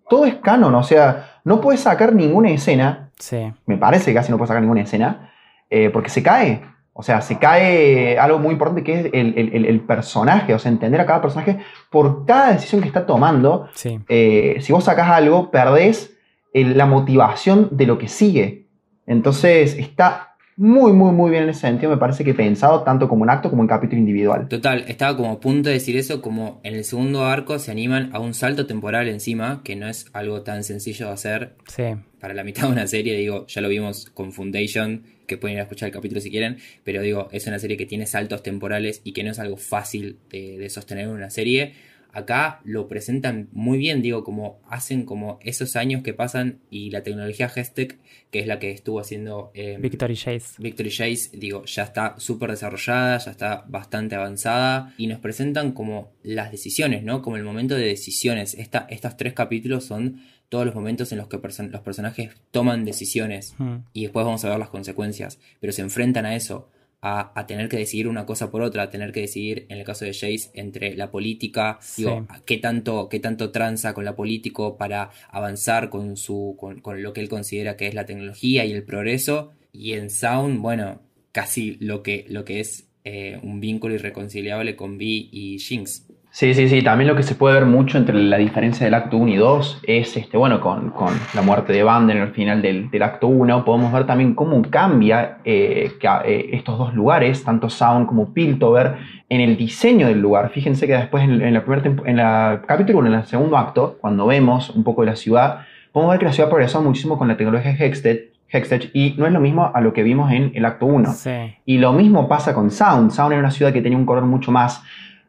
Todo es canon, o sea, no puedes sacar ninguna escena Sí. Me parece que casi no puede sacar ninguna escena. Eh, porque se cae. O sea, se cae algo muy importante que es el, personaje. O sea, entender a cada personaje por cada decisión que está tomando. Sí. Eh, si vos sacas algo, perdés la motivación de lo que sigue. Entonces, está muy, muy, muy bien en ese sentido. Me parece que pensado tanto como un acto como un capítulo individual. Total, estaba como a punto de decir eso, como en el segundo arco se animan a un salto temporal encima, que no es algo tan sencillo de hacer. Sí. Para la mitad de una serie, digo, ya lo vimos con Foundation, que pueden ir a escuchar el capítulo si quieren, pero digo, es una serie que tiene saltos temporales y que no es algo fácil de, de sostener en una serie acá lo presentan muy bien, digo, como hacen como esos años que pasan y la tecnología Gestec, que es la que estuvo haciendo eh, Victory Chase. Victory Chase, digo, ya está súper desarrollada, ya está bastante avanzada y nos presentan como las decisiones, ¿no? Como el momento de decisiones. Esta, estos tres capítulos son todos los momentos en los que los personajes toman decisiones hmm. y después vamos a ver las consecuencias, pero se enfrentan a eso a, tener que decidir una cosa por otra, a tener que decidir, en el caso de Jace, entre la política, digo, qué tanto, qué tanto tranza con la político para avanzar con, su, con, lo que él considera que es la tecnología y el progreso, y en Sound, bueno, casi lo que, lo que es eh, un vínculo irreconciliable con Vi y Jinx. Sí, sí, sí. También lo que se puede ver mucho entre la diferencia del acto 1 y 2 es, este, bueno, con, la muerte de Banden al final del, acto 1, podemos ver también cómo cambia eh, eh, estos dos lugares, tanto Sound como Piltover, en el diseño del lugar. Fíjense que después en, la primer en la capítulo 1, en el segundo acto, cuando vemos un poco de la ciudad, podemos ver que la ciudad ha progresado muchísimo con la tecnología Hextech, Hextech y no es lo mismo a lo que vimos en el acto 1. Sí. Y lo mismo pasa con Sound. Sound era una ciudad que tenía un color mucho más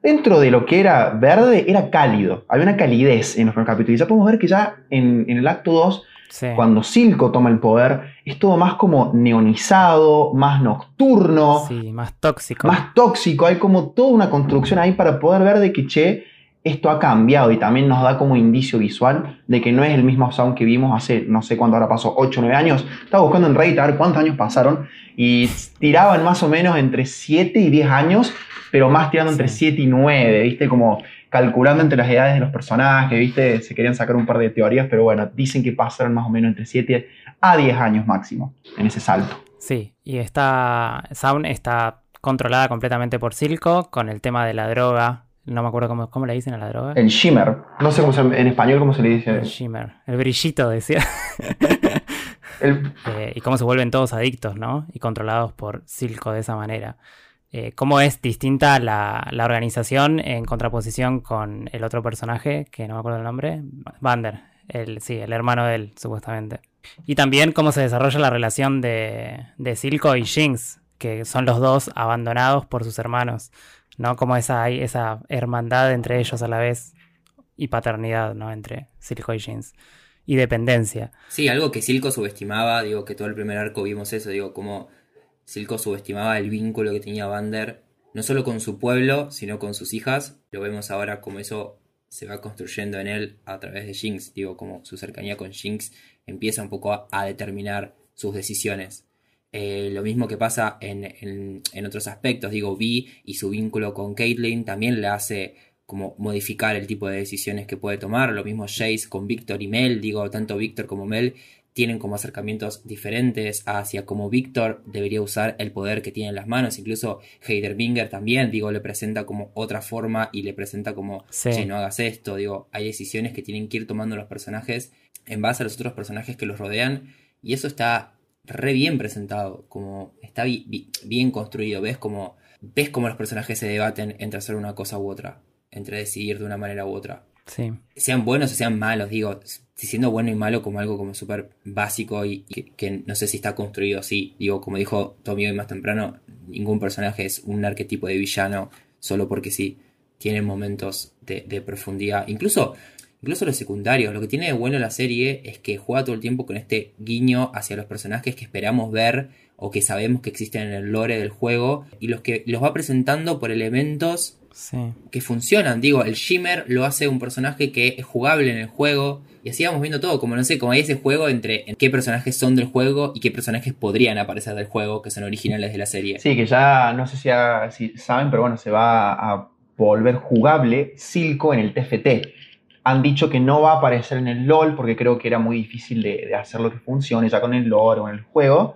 dentro de lo que era verde, era cálido. Había una calidez en los primeros capítulos. Y ya podemos ver que ya en, el acto 2, cuando Silco toma el poder, es todo más como neonizado, más nocturno. Sí, más tóxico. Más tóxico. Hay como toda una construcción ahí para poder ver de que, che, esto ha cambiado y también nos da como indicio visual de que no es el mismo sound que vimos hace no sé cuánto ahora pasó, 8 o 9 años. Estaba buscando en Reddit a ver cuántos años pasaron y tiraban más o menos entre 7 y 10 años pero más tirando entre 7 y 9, ¿viste? Como calculando entre las edades de los personajes, ¿viste? Se querían sacar un par de teorías, pero bueno, dicen que pasaron más o menos entre 7 a 10 años máximo en ese salto. Sí, y esta Sound está controlada completamente por Silco con el tema de la droga. No me acuerdo cómo, cómo le dicen a la droga. El shimmer. No sé cómo se, en español cómo se le dice. El shimmer. El brillito, decía. Eh, y cómo se vuelven todos adictos, ¿no? Y controlados por Silco de esa manera. Eh, cómo es distinta la, organización en contraposición con el otro personaje, que no me acuerdo el nombre, Vander, el, sí, el hermano de él, supuestamente. Y también cómo se desarrolla la relación de, de Silco y Jinx, que son los dos abandonados por sus hermanos, ¿no? Como esa, esa hermandad entre ellos a la vez y paternidad, ¿no? Entre Silco y Jinx. Y dependencia. Sí, algo que Silco subestimaba, digo que todo el primer arco vimos eso, digo, como Silco subestimaba el vínculo que tenía Vander, no solo con su pueblo, sino con sus hijas. Lo vemos ahora como eso se va construyendo en él a través de Jinx, digo, como su cercanía con Jinx empieza un poco a, determinar sus decisiones. Eh, lo mismo que pasa en, otros aspectos, digo, Vi y su vínculo con Caitlyn también le hace como modificar el tipo de decisiones que puede tomar. Lo mismo Jace con Victor y Mel, digo, tanto Victor como Mel tienen como acercamientos diferentes hacia cómo Víctor debería usar el poder que tiene en las manos. Incluso Heiderbinger también, digo, le presenta como otra forma y le presenta como, si no hagas esto. Digo, hay decisiones que tienen que ir tomando los personajes en base a los otros personajes que los rodean. Y eso está re bien presentado, como está bien construido. Ves como, ves cómo los personajes se debaten entre hacer una cosa u otra, entre decidir de una manera u otra. Sean buenos o sean malos, digo, siendo bueno y malo como algo como súper básico y, que, no sé si está construido así. Digo, como dijo Tommy hoy más temprano, ningún personaje es un arquetipo de villano solo porque sí. Tienen momentos de, profundidad. Incluso incluso los secundarios. Lo que tiene de bueno la serie es que juega todo el tiempo con este guiño hacia los personajes que esperamos ver o que sabemos que existen en el lore del juego y los que los va presentando por elementos Sí. que funcionan. Digo, el Shimmer lo hace un personaje que es jugable en el juego. Y así vamos viendo todo, como no sé, como hay ese juego entre en qué personajes son del juego y qué personajes podrían aparecer del juego, que son originales de la serie. Sí, que ya no sé si, ha- si saben, pero bueno, se va a volver jugable Silco en el TFT. Han dicho que no va a aparecer en el LOL porque creo que era muy difícil de, de hacer lo que funcione ya con el lore o en el juego.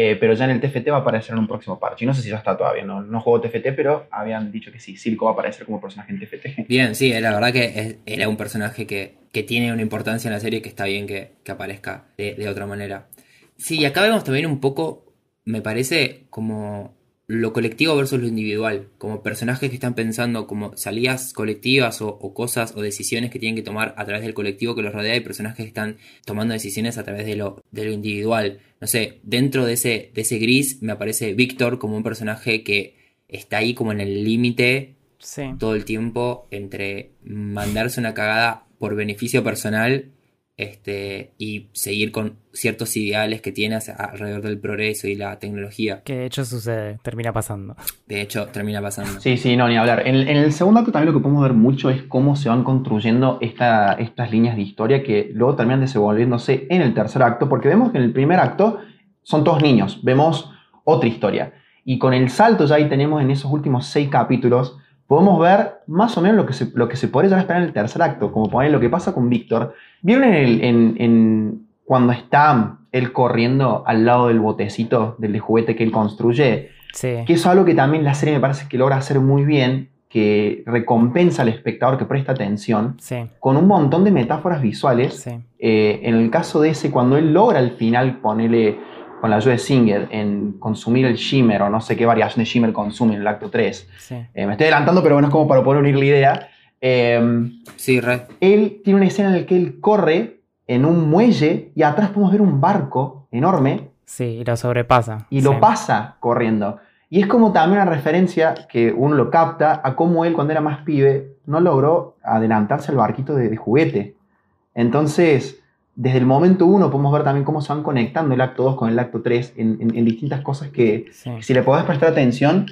Eh, pero ya en el TFT va a aparecer en un próximo parche. No sé si ya está todavía, no, no juego TFT, pero habían dicho que sí, Silco va a aparecer como personaje en TFT. Bien, sí, la verdad que es- era un personaje que, que tiene una importancia en la serie que está bien que, que aparezca de, de otra manera. Sí, y acá vemos también un poco, me parece, como lo colectivo versus lo individual, como personajes que están pensando como salidas colectivas o, o cosas o decisiones que tienen que tomar a través del colectivo que los rodea y personajes que están tomando decisiones a través de lo, de lo individual. No sé, dentro de ese, de ese gris me aparece Víctor como un personaje que está ahí como en el límite Sí. todo el tiempo entre mandarse una cagada por beneficio personal este, y seguir con ciertos ideales que tiene hacia- alrededor del progreso y la tecnología. Que de hecho sucede, termina pasando. De hecho, termina pasando. Sí, sí, no, ni hablar. En, en el segundo acto también lo que podemos ver mucho es cómo se van construyendo esta- estas líneas de historia que luego terminan desenvolviéndose en el tercer acto, porque vemos que en el primer acto son todos niños, vemos otra historia. Y con el salto ya ahí tenemos en esos últimos seis capítulos, podemos ver más o menos lo que se, lo que se podría llegar a esperar en el tercer acto, como poner lo que pasa con Víctor. ¿Vieron en el- en- en- cuando está él corriendo al lado del botecito del de juguete que él construye? Sí. Que eso es algo que también la serie me parece que logra hacer muy bien, que recompensa al espectador que presta atención, Sí. con un montón de metáforas visuales. Sí. Eh, en el caso de ese, cuando él logra al final ponerle con la ayuda de Singer en consumir el shimmer o no sé qué variación de shimmer consume en el acto 3. Sí. Eh, me estoy adelantando, pero bueno, es como para poder unir la idea. Eh, Sí, re. él tiene una escena en la que él corre en un muelle y atrás podemos ver un barco enorme Sí, y lo sobrepasa. y lo Sí. pasa corriendo. Y es como también una referencia que uno lo capta a cómo él cuando era más pibe no logró adelantarse al barquito de, de juguete. Entonces, desde el momento uno podemos ver también cómo se van conectando el acto 2 con el acto 3 en, en- en distintas cosas que Sí. si le podés prestar atención,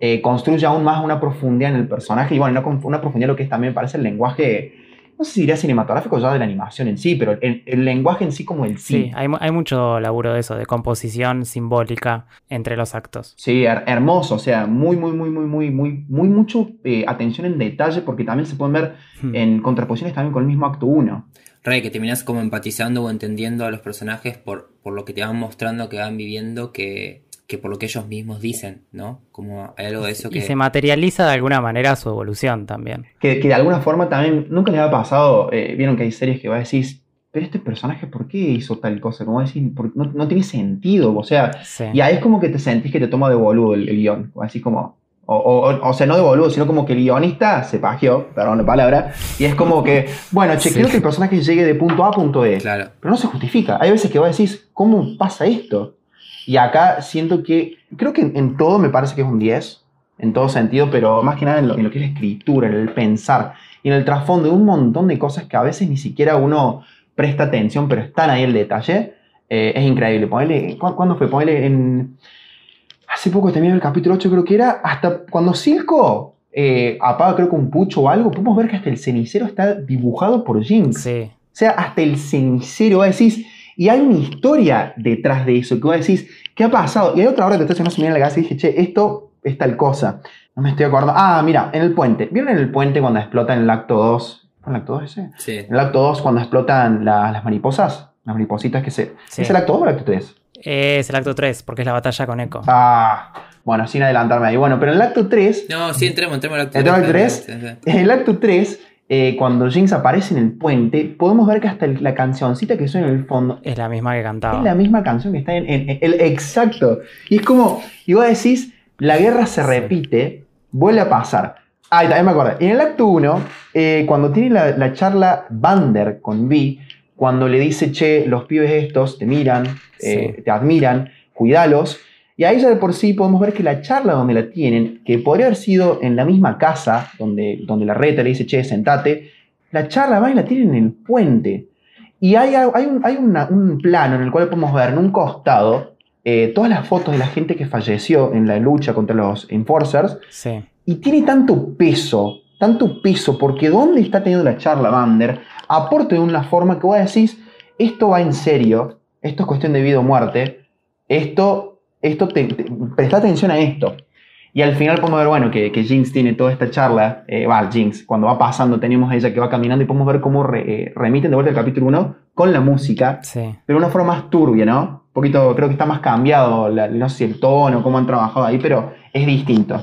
eh, construye aún más una profundidad en el personaje y bueno, una, una profundidad lo que es también parece el lenguaje, no sé si diría cinematográfico ya de la animación en sí, pero el, el lenguaje en sí como el Sí, cine. hay, hay mucho laburo de eso, de composición simbólica entre los actos. Sí, her- hermoso, o sea, muy, muy, muy, muy, muy, muy, muy mucho eh, atención en detalle porque también se pueden ver Hmm. en contraposiciones también con el mismo acto 1. Re, que terminas como empatizando o entendiendo a los personajes por, por lo que te van mostrando, que van viviendo, que, que por lo que ellos mismos dicen, ¿no? Como hay algo de eso Y que... se materializa de alguna manera su evolución también. Que, que de alguna forma también, nunca les ha pasado, eh, vieron que hay series que vos decís, pero este personaje, ¿por qué hizo tal cosa? Como decir, "Por- no, no tiene sentido, o sea, Sí. y ahí es como que te sentís que te toma de boludo el, el guion, o así como, o, o- o sea, no de boludo, sino como que el guionista se pajeó, perdón la palabra, y es como que, bueno, che, Sí. quiero que el personaje llegue de punto A a punto E. Claro. Pero no se justifica. Hay veces que vos decís, ¿cómo pasa esto? Y acá siento que, creo que en, en todo me parece que es un 10, en todo sentido, pero más que nada en lo, en lo que es la escritura, en el pensar, y en el trasfondo de un montón de cosas que a veces ni siquiera uno presta atención, pero están ahí el detalle. Eh, es increíble. Ponele, ¿cu- ¿Cuándo fue? Ponele en... Hace poco terminé el capítulo 8, creo que era, hasta cuando Silco eh, apaga creo que un pucho o algo, podemos ver que hasta el cenicero está dibujado por Jinx. Sí. O sea, hasta el cenicero, vos decís, y hay una historia detrás de eso, que vos decís, ¿qué ha pasado? Y hay otra hora que te hace no se mira en la cabeza y dije, che, esto es tal cosa. No me estoy acordando. Ah, mira, en el puente. ¿Vieron en el puente cuando explotan en el acto 2? ¿Fue en el acto 2 ese? Sí. En el acto 2 cuando explotan la- las mariposas. Las maripositas que se... Sí. ¿Es el acto 2 o el acto 3? Es el acto 3, porque es la batalla con Echo. Ah, bueno, sin adelantarme ahí. Bueno, pero en el acto 3 No, sí, entremos, entremos al acto ¿Entremos al tres. tres? Sí, sí. En el acto 3, eh, cuando Jinx aparece en el puente, podemos ver que hasta el- la cancioncita que suena en el fondo Es la misma que cantaba. es la misma canción que está en, en- en- el exacto. Y es como, y vos decís, la guerra se repite, vuelve a pasar. Ah, y también me acordé. En el acto 1, eh, cuando tiene la, la charla Bander con Vi, cuando le dice, che, los pibes estos te miran, eh, Sí. te admiran, cuidalos. Y ahí ya de por sí podemos ver que la charla donde la tienen, que podría haber sido en la misma casa donde, donde la reta le dice, che, sentate, la charla va y la tienen en el puente. Y hay, hay, un, hay una- un plano en el cual podemos ver en un costado eh, todas las fotos de la gente que falleció en la lucha contra los Enforcers. Sí. Y tiene tanto peso, tanto peso, porque ¿dónde está teniendo la charla Vander? Aporte de una forma que vos decís, esto va en serio, esto es cuestión de vida o muerte, esto, esto te, te- presta atención a esto. Y al final podemos ver, bueno, que, que Jinx tiene toda esta charla, eh, va, Jinx, cuando va pasando tenemos a ella que va caminando y podemos ver cómo re- eh, remiten de vuelta el capítulo 1 con la música, Sí. pero de una forma más turbia, ¿no? Un poquito, creo que está más cambiado, la- no sé si el tono, cómo han trabajado ahí, pero es distinto.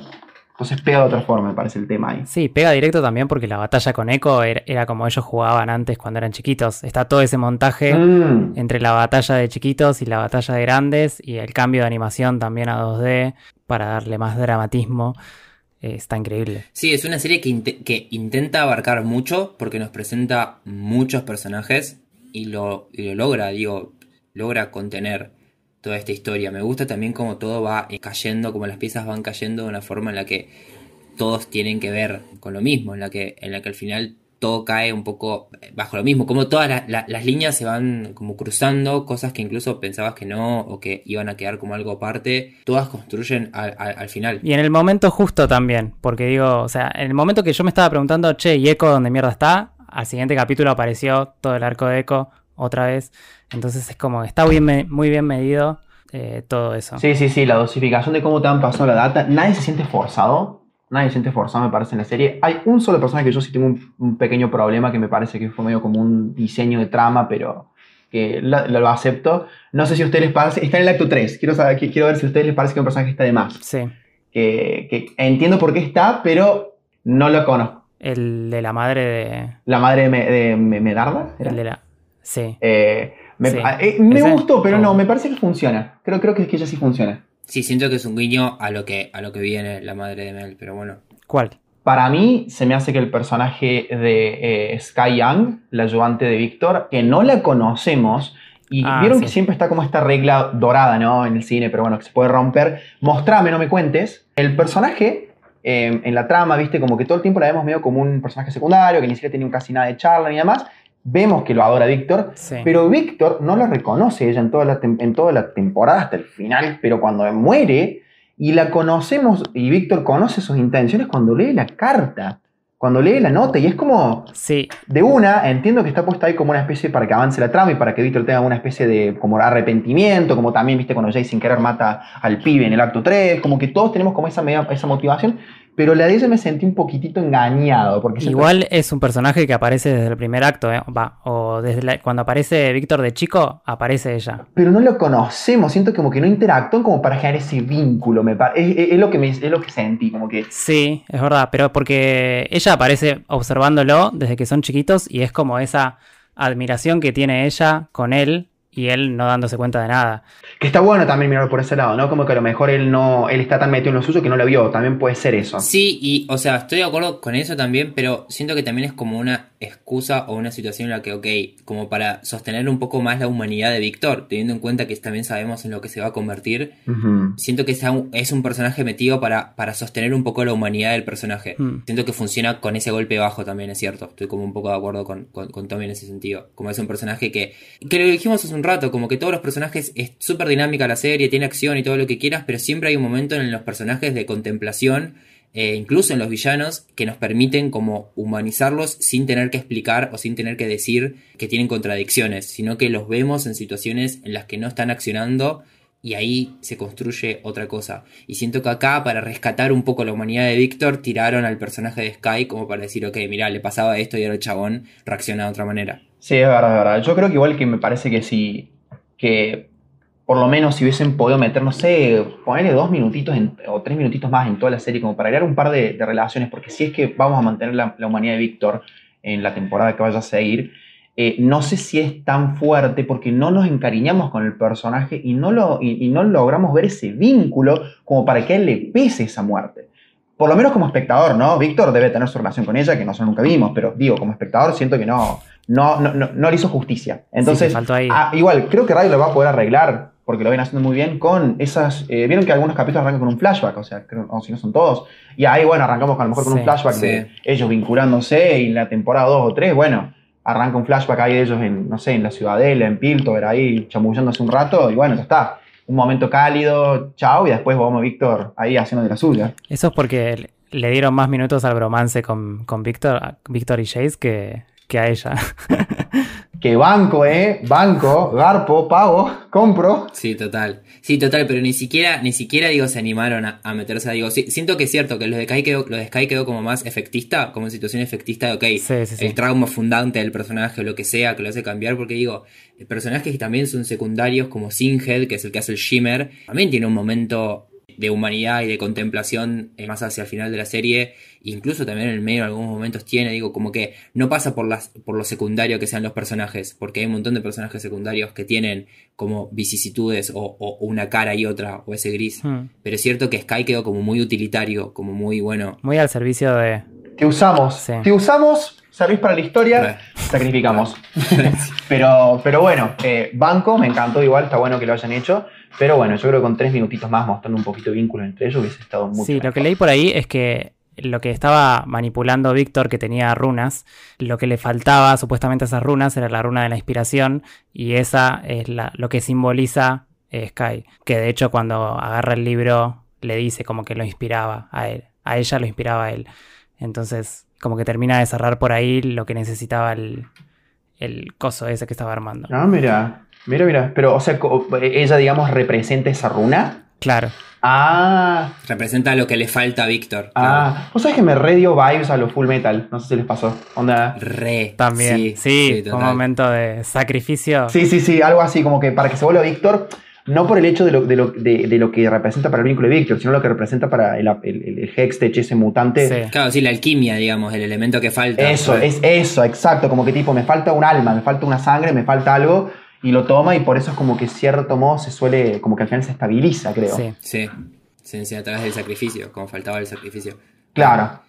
Entonces pega de otra forma, me parece, el tema ahí. Sí, pega directo también porque la batalla con Echo era, era como ellos jugaban antes cuando eran chiquitos. Está todo ese montaje Mm. entre la batalla de chiquitos y la batalla de grandes y el cambio de animación también a 2D para darle más dramatismo. Eh, está increíble. Sí, es una serie que, que intenta abarcar mucho porque nos presenta muchos personajes y lo, y lo logra, digo, logra contener toda esta historia. Me gusta también como todo va eh, cayendo, como las piezas van cayendo de una forma en la que todos tienen que ver con lo mismo, en la que, en la que al final todo cae un poco eh, bajo lo mismo, como todas la- la- las líneas se van como cruzando, cosas que incluso pensabas que no o que iban a quedar como algo aparte, todas construyen al final. Y en el momento justo también, porque digo, o sea, en el momento que yo me estaba preguntando, che, ¿y Echo dónde mierda está? Al siguiente capítulo apareció todo el arco de Echo otra vez. Entonces es como, está bien muy bien medido eh, todo eso. Sí, sí, sí, la dosificación de cómo te han pasado la data. Nadie se siente forzado. Nadie se siente forzado, me parece, en la serie. Hay un solo personaje que yo sí tengo un, un pequeño problema que me parece que fue medio como un diseño de trama, pero que lo, acepto. No sé si a ustedes les parece. Está en el acto 3. Quiero, saber, quiero ver si a ustedes les parece que un personaje está de más. Sí, Que, que entiendo por qué está, pero no lo conozco. el de la madre de... La madre de, Me- de Me- Medarda. ¿era? El de la... Sí. Eh, me, Sí. eh, me gustó, pero no, me parece que funciona. Creo, creo que, que ella sí funciona. Sí, siento que es un guiño a lo que, a lo que viene la madre de Mel, pero bueno. ¿Cuál? Para mí, se me hace que el personaje de eh, Sky Young, la ayudante de Víctor, que no la conocemos, y Ah, vieron sí. que siempre está como esta regla dorada, ¿no? En el cine, pero bueno, que se puede romper. Mostrame, no me cuentes. El personaje, eh, en la trama, viste, como que todo el tiempo la vemos medio como un personaje secundario, que ni siquiera tiene casi nada de charla ni demás. Vemos que lo adora Víctor, Sí. pero Víctor no la reconoce ella en toda, la en toda la temporada hasta el final, pero cuando muere y la conocemos y Víctor conoce sus intenciones cuando lee la carta, cuando lee la nota y es como Sí, de una, entiendo que está puesta ahí como una especie para que avance la trama y para que Víctor tenga una especie de como arrepentimiento, como también viste cuando Jay sin querer mata al pibe en el acto 3, como que todos tenemos como esa, media- esa motivación, pero la de ella me sentí un poquitito engañado, porque igual es un personaje que aparece desde el primer acto, ¿eh? Va, o desde la- cuando aparece Víctor de chico, aparece ella. pero no lo conocemos, siento como que no interactúan como para generar ese vínculo, me pa- es, es- es lo que me, es lo que sentí, como que Sí, es verdad, pero porque ella aparece observándolo desde que son chiquitos y es como esa admiración que tiene ella con él y él no dándose cuenta de nada. Que está bueno también mirarlo por ese lado, ¿no? Como que a lo mejor él no, él está tan metido en lo suyo que no lo vio, también puede ser eso. Sí, y, o sea, estoy de acuerdo con eso también, pero siento que también es como una excusa o una situación en la que, ok, como para sostener un poco más la humanidad de Víctor, teniendo en cuenta que también sabemos en lo que se va a convertir, siento que es un, es un personaje metido para, para sostener un poco la humanidad del personaje. Hmm. Siento que funciona con ese golpe bajo también, es cierto. Estoy como un poco de acuerdo con, con, con Tommy en ese sentido. Como es un personaje que, que lo dijimos hace un rato, como que todos los personajes es súper dinámica la serie, tiene acción y todo lo que quieras, pero siempre hay un momento en los personajes de contemplación, eh, incluso en los villanos, que nos permiten como humanizarlos sin tener que explicar o sin tener que decir que tienen contradicciones, sino que los vemos en situaciones en las que no están accionando y ahí se construye otra cosa. Y siento que acá, para rescatar un poco la humanidad de Víctor, tiraron al personaje de Sky como para decir, ok, mira, le pasaba esto y ahora el chabón reacciona de otra manera. Sí, es verdad, es verdad. Yo creo que igual que me parece que sí, que por lo menos si hubiesen podido meter, no sé, ponerle dos minutitos o tres minutitos más en toda la serie como para crear un par de, relaciones, porque si es que vamos a mantener la, humanidad de Víctor en la temporada que vaya a seguir, eh, no sé si es tan fuerte porque no nos encariñamos con el personaje y no, lo, y no logramos ver ese vínculo como para que a él le pese esa muerte. Por lo menos como espectador, ¿no? Víctor debe tener su relación con ella, que nosotros nunca vimos, pero digo, como espectador siento que no, no, no, no, no le hizo justicia. Entonces, faltó ahí. ah, igual, creo que Radio lo va a poder arreglar porque lo ven haciendo muy bien con esas. eh, Vieron que algunos capítulos arrancan con un flashback, o sea, creo- o si no son todos. Y ahí, bueno, arrancamos a lo mejor con Sí, un flashback sí. de ellos vinculándose y en la temporada 2 o 3, bueno, arranca un flashback ahí de ellos en, no sé, en la Ciudadela, en Piltover, ahí chamullándose un rato y bueno, ya está. Un momento cálido, chao, y después vamos Víctor ahí haciendo de la suya. Eso es porque le dieron más minutos al bromance con, con Víctor, a Víctor y Jace que, que a ella. Que banco, ¿eh? Banco, garpo, pago, compro. Sí, total. Sí, total, pero ni siquiera, ni siquiera, digo, se animaron a, a meterse. Digo, sí, siento que es cierto que lo de Sky quedó, lo de Sky quedó como más efectista, como en situación efectista de, ok, Sí, sí, sí. el trauma fundante del personaje o lo que sea que lo hace cambiar, porque digo, personajes que también son secundarios, como Sinhead, que es el que hace el Shimmer, también tiene un momento de humanidad y de contemplación eh, más hacia el final de la serie, incluso también en el medio en algunos momentos tiene, digo, como que no pasa por las por lo secundario que sean los personajes, porque hay un montón de personajes secundarios que tienen como vicisitudes o, o una cara y otra, o ese gris. Hmm. Pero es cierto que Sky quedó como muy utilitario, como muy bueno. Muy al servicio de. Te usamos, Sí. te usamos, servís para la historia, Re. sacrificamos. pero, pero bueno, eh, banco, me encantó igual, está bueno que lo hayan hecho. Pero bueno, yo creo que con tres minutitos más mostrando un poquito de vínculo entre ellos hubiese estado mucho Sí, lo que leí por ahí es que lo que estaba manipulando Víctor, que tenía runas, lo que le faltaba supuestamente a esas runas era la runa de la inspiración, y esa es la, lo que simboliza eh, Sky. Que de hecho, cuando agarra el libro, le dice como que lo inspiraba a él. A ella lo inspiraba a él. Entonces, como que termina de cerrar por ahí lo que necesitaba el, el coso ese que estaba armando. Ah, mira, mira, mira. Pero, o sea, ella, digamos, representa esa runa. Claro. Ah, Representa lo que le falta a Víctor. ah. Vos sabés que me re dio vibes a lo full metal. No sé si les pasó. Onda. claro. Re. También. Sí, Sí, sí, un momento de sacrificio. Sí, sí, sí, algo así, como que para que se vuelva Víctor, no por el hecho de lo, de lo, de, de lo que representa para el vínculo de Víctor, sino lo que representa para el, el, el, el Hextech, ese mutante. Sí. Claro, sí, la alquimia, digamos, el elemento que falta. Eso, es eso, exacto, como que tipo, me falta un alma, me falta una sangre, me falta algo, y lo toma y por eso es como que cierto modo se suele, como que al final se estabiliza, creo. Sí. Sí, sí, sí, a través del sacrificio, como faltaba el sacrificio. Claro.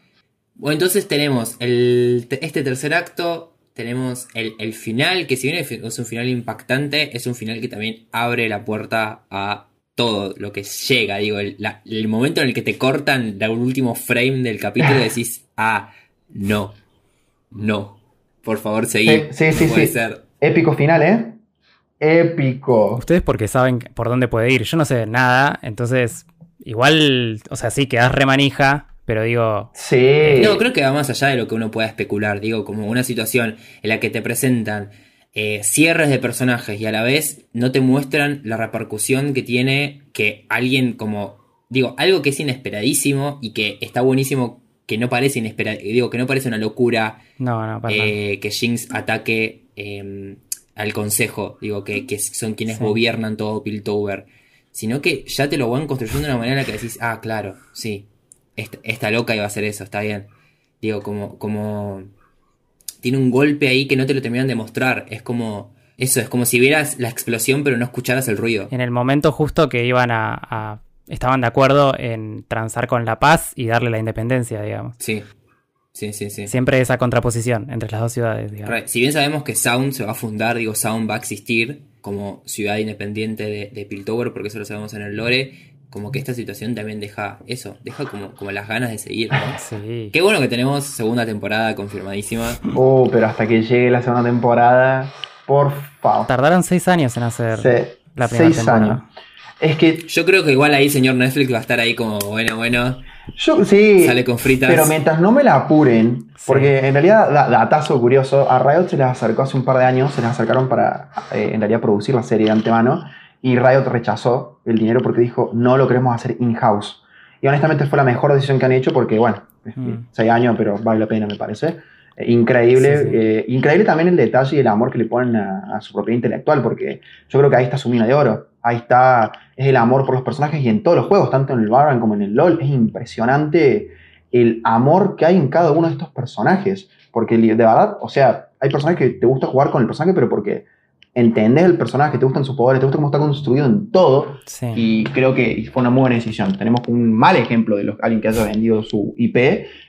Bueno, entonces tenemos el, te- este tercer acto, tenemos el, el final, que si bien es un final impactante, es un final que también abre la puerta a todo lo que llega, digo, el, la- el momento en el que te cortan un último frame del capítulo y decís, ah, no, no, por favor seguí, Sí, sí, sí, puede sí. ser. Épico final, ¿eh? Épico. Ustedes porque saben por dónde puede ir. Yo no sé nada, entonces igual, o sea, sí, quedás remanija, pero digo, Sí. No, creo que va más allá de lo que uno pueda especular, digo, como una situación en la que te presentan eh, cierres de personajes y a la vez no te muestran la repercusión que tiene que alguien como, digo, algo que es inesperadísimo y que está buenísimo, que no parece inesperado, digo, que no parece una locura no, no, para nada. eh, que Jinx ataque eh, al consejo, digo, que, que son quienes Sí. gobiernan todo Piltover, sino que ya te lo van construyendo de una manera que decís, ah, claro, sí, esta, esta loca iba a hacer eso, está bien. Digo, como, como tiene un golpe ahí que no te lo terminan de mostrar, es como, eso, es como si vieras la explosión pero no escucharas el ruido. En el momento justo que iban a, a- estaban de acuerdo en transar con la paz y darle la independencia, digamos. Sí, sí, sí, sí. Siempre esa contraposición entre las dos ciudades, digamos. Si bien sabemos que Sound se va a fundar, digo, Sound va a existir como ciudad independiente de, de Piltover, porque eso lo sabemos en el lore, como que esta situación también deja eso, deja como, como las ganas de seguir, ¿no? Sí. Qué bueno que tenemos segunda temporada confirmadísima. Oh, pero hasta que llegue la segunda temporada, por favor. Tardaron seis años en hacer Se- la primera seis temporada. años. Es que Yo creo que igual ahí señor Netflix va a estar ahí como, bueno, bueno, yo sí. sale con fritas. Pero mientras no me la apuren, Sí. porque en realidad, da- datazo curioso, a Riot se les acercó hace un par de años, se les acercaron para eh, en realidad producir la serie de antemano, y Riot rechazó el dinero porque dijo, no lo queremos hacer in-house. Y honestamente fue la mejor decisión que han hecho porque, bueno, Mm. seis años, pero vale la pena, me parece. Eh, increíble, Sí, sí. eh, increíble también el detalle y el amor que le ponen a, a su propiedad intelectual, porque yo creo que ahí está su mina de oro. Ahí está, es el amor por los personajes y en todos los juegos, tanto en el Valorant como en el LoL, es impresionante el amor que hay en cada uno de estos personajes. Porque de verdad, o sea, hay personajes que te gusta jugar con el personaje, pero porque entendés el personaje, te gustan sus poderes, te gusta cómo está construido en todo. Sí. Y creo que fue una muy buena decisión. Tenemos un mal ejemplo de los, alguien que haya vendido su IP,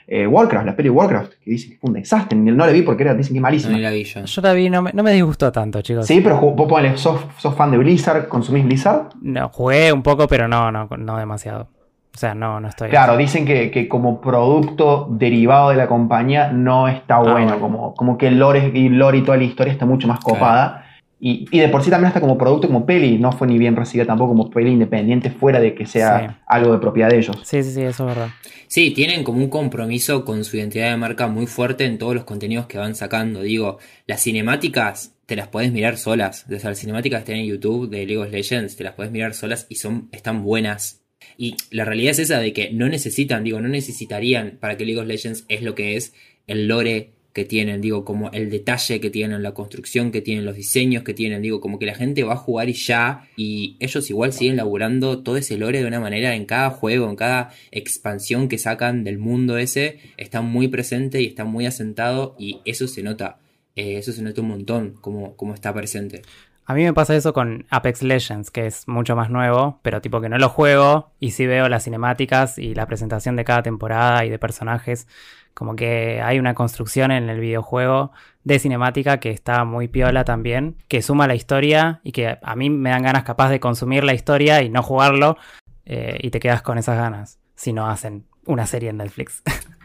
eh, Warcraft, la peli Warcraft, que dice que fue un desastre. No la vi porque era, dicen que es No malísima. la vi yo. Yo la vi, no me, no me disgustó tanto, chicos. Sí, pero vos ponele, sos, sos fan de Blizzard, consumís Blizzard. No, jugué un poco, pero no, no, no demasiado. O sea, no, no estoy. Claro, dicen que, que como producto derivado de la compañía no está bueno, bueno. Como, como que el lore y, lore y toda la historia está mucho más copada. Y, y de por sí también hasta como producto, como peli, no fue ni bien recibida tampoco como peli independiente fuera de que sea Sí. algo de propiedad de ellos. Sí, sí, sí, eso es verdad. Sí, tienen como un compromiso con su identidad de marca muy fuerte en todos los contenidos que van sacando. Digo, las cinemáticas te las puedes mirar solas. O sea, las cinemáticas que están en YouTube de League of Legends, te las puedes mirar solas y son, están buenas. Y la realidad es esa de que no necesitan, digo, no necesitarían para que League of Legends es lo que es el lore que tienen, digo, como el detalle que tienen, la construcción que tienen, los diseños que tienen, digo, como que la gente va a jugar y ya, y ellos igual siguen laburando todo ese lore de una manera en cada juego, en cada expansión que sacan del mundo ese, está muy presente y está muy asentado, y eso se nota, eh, eso se nota un montón, como, como está presente. A mí me pasa eso con Apex Legends, que es mucho más nuevo, pero tipo que no lo juego y sí veo las cinemáticas y la presentación de cada temporada y de personajes. Como que hay una construcción en el videojuego de cinemática que está muy piola también, que suma la historia y que a mí me dan ganas capaz de consumir la historia y no jugarlo eh, y te quedas con esas ganas si no hacen una serie en Netflix.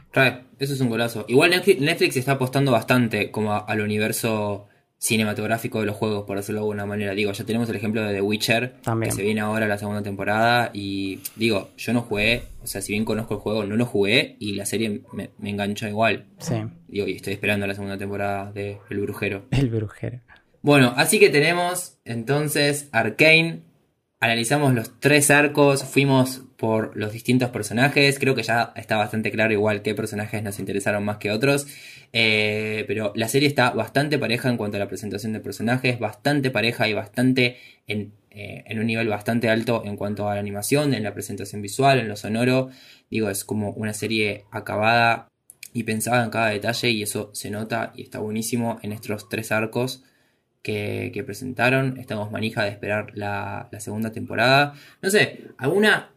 Eso es un golazo. Igual Netflix, está apostando bastante como al universo cinematográfico de los juegos, por decirlo de alguna manera. Digo, ya tenemos el ejemplo de The Witcher, También. que se viene ahora la segunda temporada. Y digo, yo no jugué, o sea, si bien conozco el juego, no lo jugué y la serie me, me enganchó igual. sí, Digo, y estoy esperando la segunda temporada de El Brujero. el brujero. Bueno, así que tenemos entonces Arcane. Analizamos los tres arcos, fuimos por los distintos personajes. Creo que ya está bastante claro igual qué personajes nos interesaron más que otros. Eh, pero la serie está bastante pareja en cuanto a la presentación de personajes, bastante pareja y bastante en, eh, en un nivel bastante alto en cuanto a la animación, en la presentación visual, en lo sonoro. Digo, es como una serie acabada y pensada en cada detalle y eso se nota y está buenísimo en estos tres arcos que, presentaron. Estamos manija de esperar la, segunda temporada. No sé, ¿alguna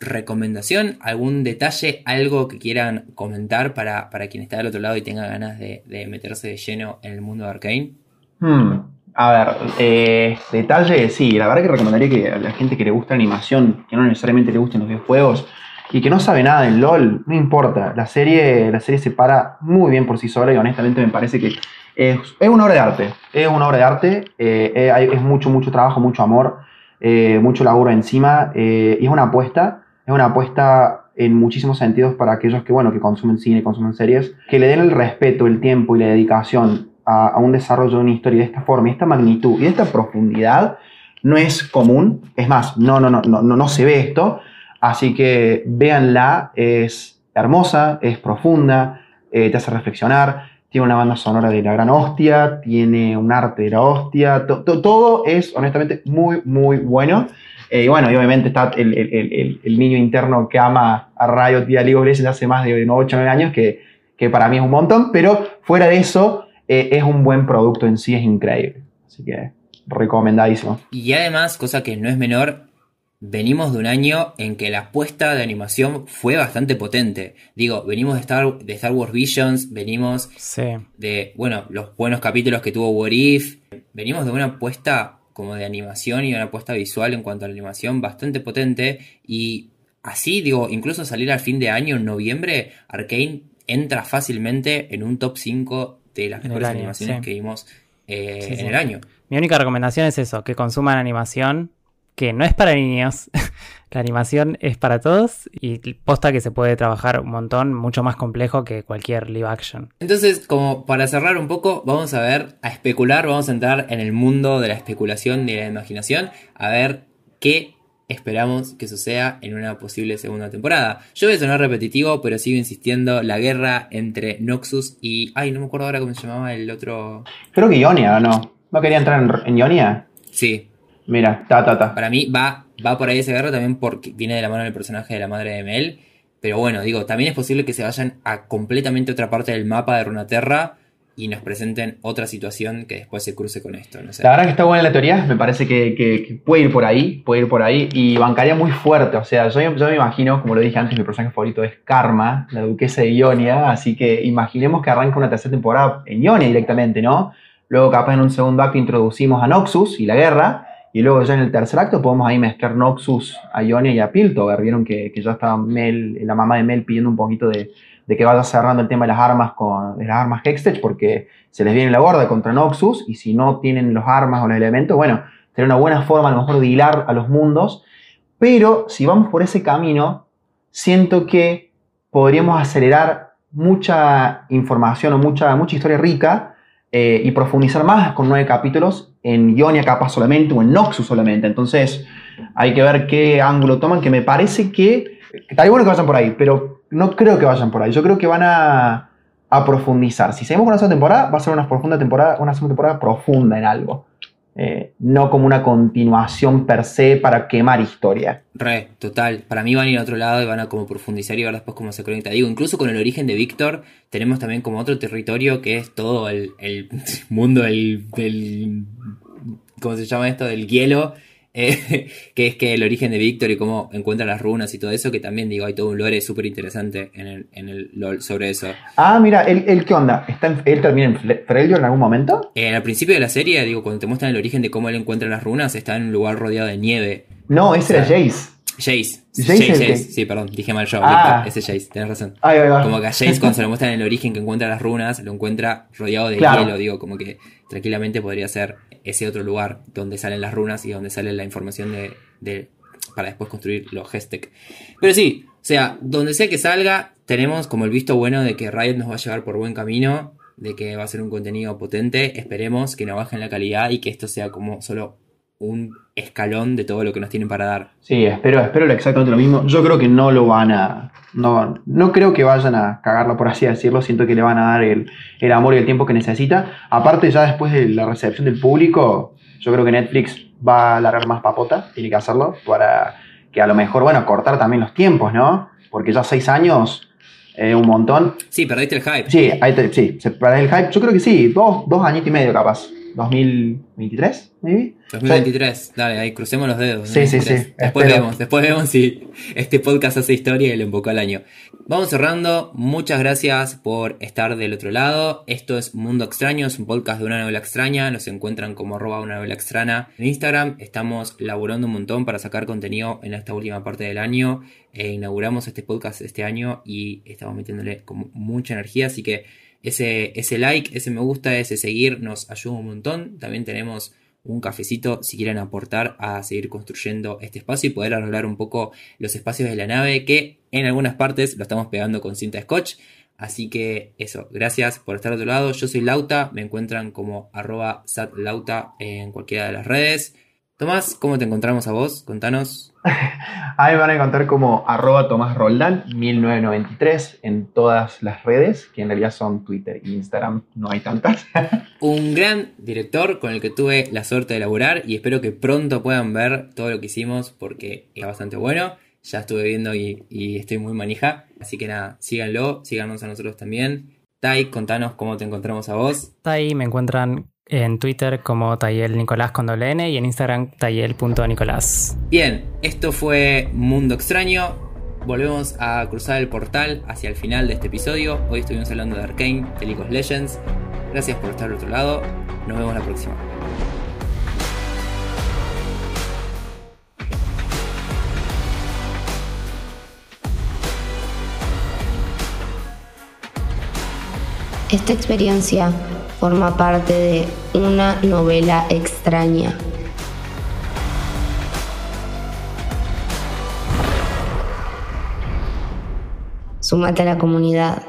recomendación, algún detalle, algo que quieran comentar para, para quien está del otro lado y tenga ganas de, meterse de lleno en el mundo de Arkane? Hmm, A ver, eh, detalle, sí, la verdad que recomendaría que a la gente que le gusta animación, que no necesariamente le gusten los videojuegos y que no sabe nada del LOL, no importa, la serie, la serie se para muy bien por sí sola y honestamente me parece que es, es una obra de arte, es una obra de arte, eh, eh, hay- es mucho, mucho trabajo, mucho amor, eh, mucho laburo encima eh, y es una apuesta, es una apuesta en muchísimos sentidos para aquellos que, bueno, que consumen cine, consumen series, que le den el respeto, el tiempo y la dedicación a, a un desarrollo de una historia de esta forma y esta magnitud y de esta profundidad no es común. Es más, no, no, no, no, no, no se ve esto. Así que véanla, es hermosa, es profunda, eh, te hace reflexionar, tiene una banda sonora de la gran hostia, tiene un arte de la hostia, to- to- todo es honestamente muy, muy bueno. Eh, y bueno, y obviamente está el, el- el- niño interno que ama a Riot y a League of hace más de 8 o 9 años, que, que para mí es un montón, pero fuera de eso, eh, es un buen producto en sí, es increíble. Así que recomendadísimo. Y además, cosa que no es menor, venimos de un año en que la apuesta de animación fue bastante potente. Digo, venimos de Star, de Star Wars Visions, venimos Sí. de, bueno, los buenos capítulos que tuvo What If. Venimos de una apuesta como de animación y una apuesta visual en cuanto a la animación bastante potente. Y así, digo, incluso salir al fin de año, en noviembre, Arkane entra fácilmente en un top 5 de las En mejores año, animaciones sí. que vimos eh, Sí, en el año. Mi única recomendación es eso, que consuman animación, que no es para niños. La animación es para todos y posta que se puede trabajar un montón, mucho más complejo que cualquier live action. Entonces, como para cerrar un poco, vamos a ver, a especular, vamos a entrar en el mundo de la especulación y de la imaginación, a ver qué esperamos que suceda en una posible segunda temporada. Yo voy a sonar repetitivo, pero sigo insistiendo, la guerra entre Noxus y... Ay, no me acuerdo ahora cómo se llamaba el otro... Creo que Ionia, ¿o no? ¿No quería entrar en, en Ionia? Sí, Mira, ta, ta, ta. para mí va, va por ahí esa guerra también porque viene de la mano del personaje de la madre de Mel. Pero bueno, digo, también es posible que se vayan a completamente otra parte del mapa de Runaterra y nos presenten otra situación que después se cruce con esto. No sé. La verdad que está buena la teoría, me parece que, que- que puede ir por ahí, puede ir por ahí y bancaría muy fuerte. O sea, yo, yo me imagino, como lo dije antes, mi personaje favorito es Karma, la duquesa de Ionia, así que imaginemos que arranca una tercera temporada en Ionia directamente, ¿no? Luego capaz en un segundo acto introducimos a Noxus y la guerra, y luego ya en el tercer acto podemos ahí mezclar Noxus a Ionia y a Piltover. Vieron que, que ya estaba Mel, la mamá de Mel pidiendo un poquito de, de que vaya cerrando el tema de las armas con de las armas Hextech porque se les viene la gorda contra Noxus y si no tienen los armas o los elementos, bueno, sería una buena forma a lo mejor de hilar a los mundos, pero si vamos por ese camino, siento que podríamos acelerar mucha información o mucha, mucha historia rica eh, y profundizar más con nueve capítulos en Ionia capaz solamente o en Noxus solamente. Entonces hay que ver qué ángulo toman, que me parece que, estaría bueno que vayan por ahí, pero no creo que vayan por ahí. Yo creo que van a, a profundizar. Si seguimos con una segunda temporada, va a ser una, profunda temporada, una segunda temporada profunda en algo. Eh, no como una continuación per se para quemar historia. Re, total. Para mí van a ir a otro lado y van a como profundizar y ver después cómo se conecta. Digo, incluso con el origen de Víctor, tenemos también como otro territorio que es todo el, el mundo del, del- ¿Cómo se llama esto? Del hielo. Eh, que es que el origen de Víctor y cómo encuentra las runas y todo eso, que también digo, hay todo un lore súper interesante en el, en el LOL sobre eso. Ah, mira, ¿él, él qué onda? ¿Está en- ¿Él termina en Freljord en algún momento? Eh, al principio de la serie, digo, cuando te muestran el origen de cómo él encuentra las runas, está en un lugar rodeado de nieve. No, ese era O sea, Jace. Jace. Jace Jace. Sí, perdón, dije mal yo. Ah. Víctor, ese Jace, tenés razón. Va, ahí va. Como que a Jace cuando se le muestran el origen que encuentra las runas, lo encuentra rodeado de Claro. hielo, digo, como que tranquilamente podría ser ese otro lugar donde salen las runas y donde sale la información de, para después construir los Hestec. Pero sí, o sea, donde sea que salga, tenemos como el visto bueno de que Riot nos va a llevar por buen camino, de que va a ser un contenido potente, esperemos que no bajen la calidad y que esto sea como solo un escalón de todo lo que nos tienen para dar. Sí, espero, espero exactamente lo mismo. Yo creo que no lo van a. No, no creo que vayan a cagarlo, por así decirlo. Siento que le van a dar el, el amor y el tiempo que necesita. Aparte, ya después de la recepción del público, yo creo que Netflix va a alargar más papota. Tiene que hacerlo para que a lo mejor, bueno, cortar también los tiempos, ¿no? Porque ya seis años, eh, un montón. Sí, perdiste el hype. Sí, ahí te- sí, el hype. Yo creo que sí, dos, dos añitos y medio capaz. 2023, maybe. 2023, dale, ahí crucemos los dedos. Sí, sí, 2023. sí, Después espero. vemos, después vemos si este podcast hace historia y le invocó al año. Vamos cerrando, muchas gracias por estar del otro lado. Esto es Mundo Extraño, es un podcast de una novela extraña. Nos encuentran como arroba una novela extraña en Instagram. Estamos laburando un montón para sacar contenido en esta última parte del año. Eh, inauguramos este podcast este año y estamos metiéndole como mucha energía, así que ese, ese like, ese me gusta, ese seguir nos ayuda un montón. También tenemos un cafecito si quieren aportar a seguir construyendo este espacio y poder arreglar un poco los espacios de la nave que en algunas partes lo estamos pegando con cinta scotch. Así que eso, gracias por estar a otro lado. Yo soy Lauta, me encuentran como arroba satlauta en cualquiera de las redes. Tomás, ¿cómo te encontramos a vos? Contanos. Ahí me van a encontrar como arroba Tomás Roldán 1993 en todas las redes, que en realidad son Twitter e Instagram, no hay tantas. Un gran director con el que tuve la suerte de laburar y espero que pronto puedan ver todo lo que hicimos porque es bastante bueno. Ya estuve viendo y, y estoy muy manija. Así que nada, síganlo, síganos a nosotros también. Tai, contanos cómo te encontramos a vos. Ahí, me encuentran en Twitter como Tayel Nicolás con doble N y en Instagram tayel.nicolás. Bien, esto fue Mundo Extraño. Volvemos a cruzar el portal hacia el final de este episodio. Hoy estuvimos hablando de Arkane, de League of Legends. Gracias por estar al otro lado. Nos vemos la próxima. Esta experiencia forma parte de una novela extraña. Súmate a la comunidad.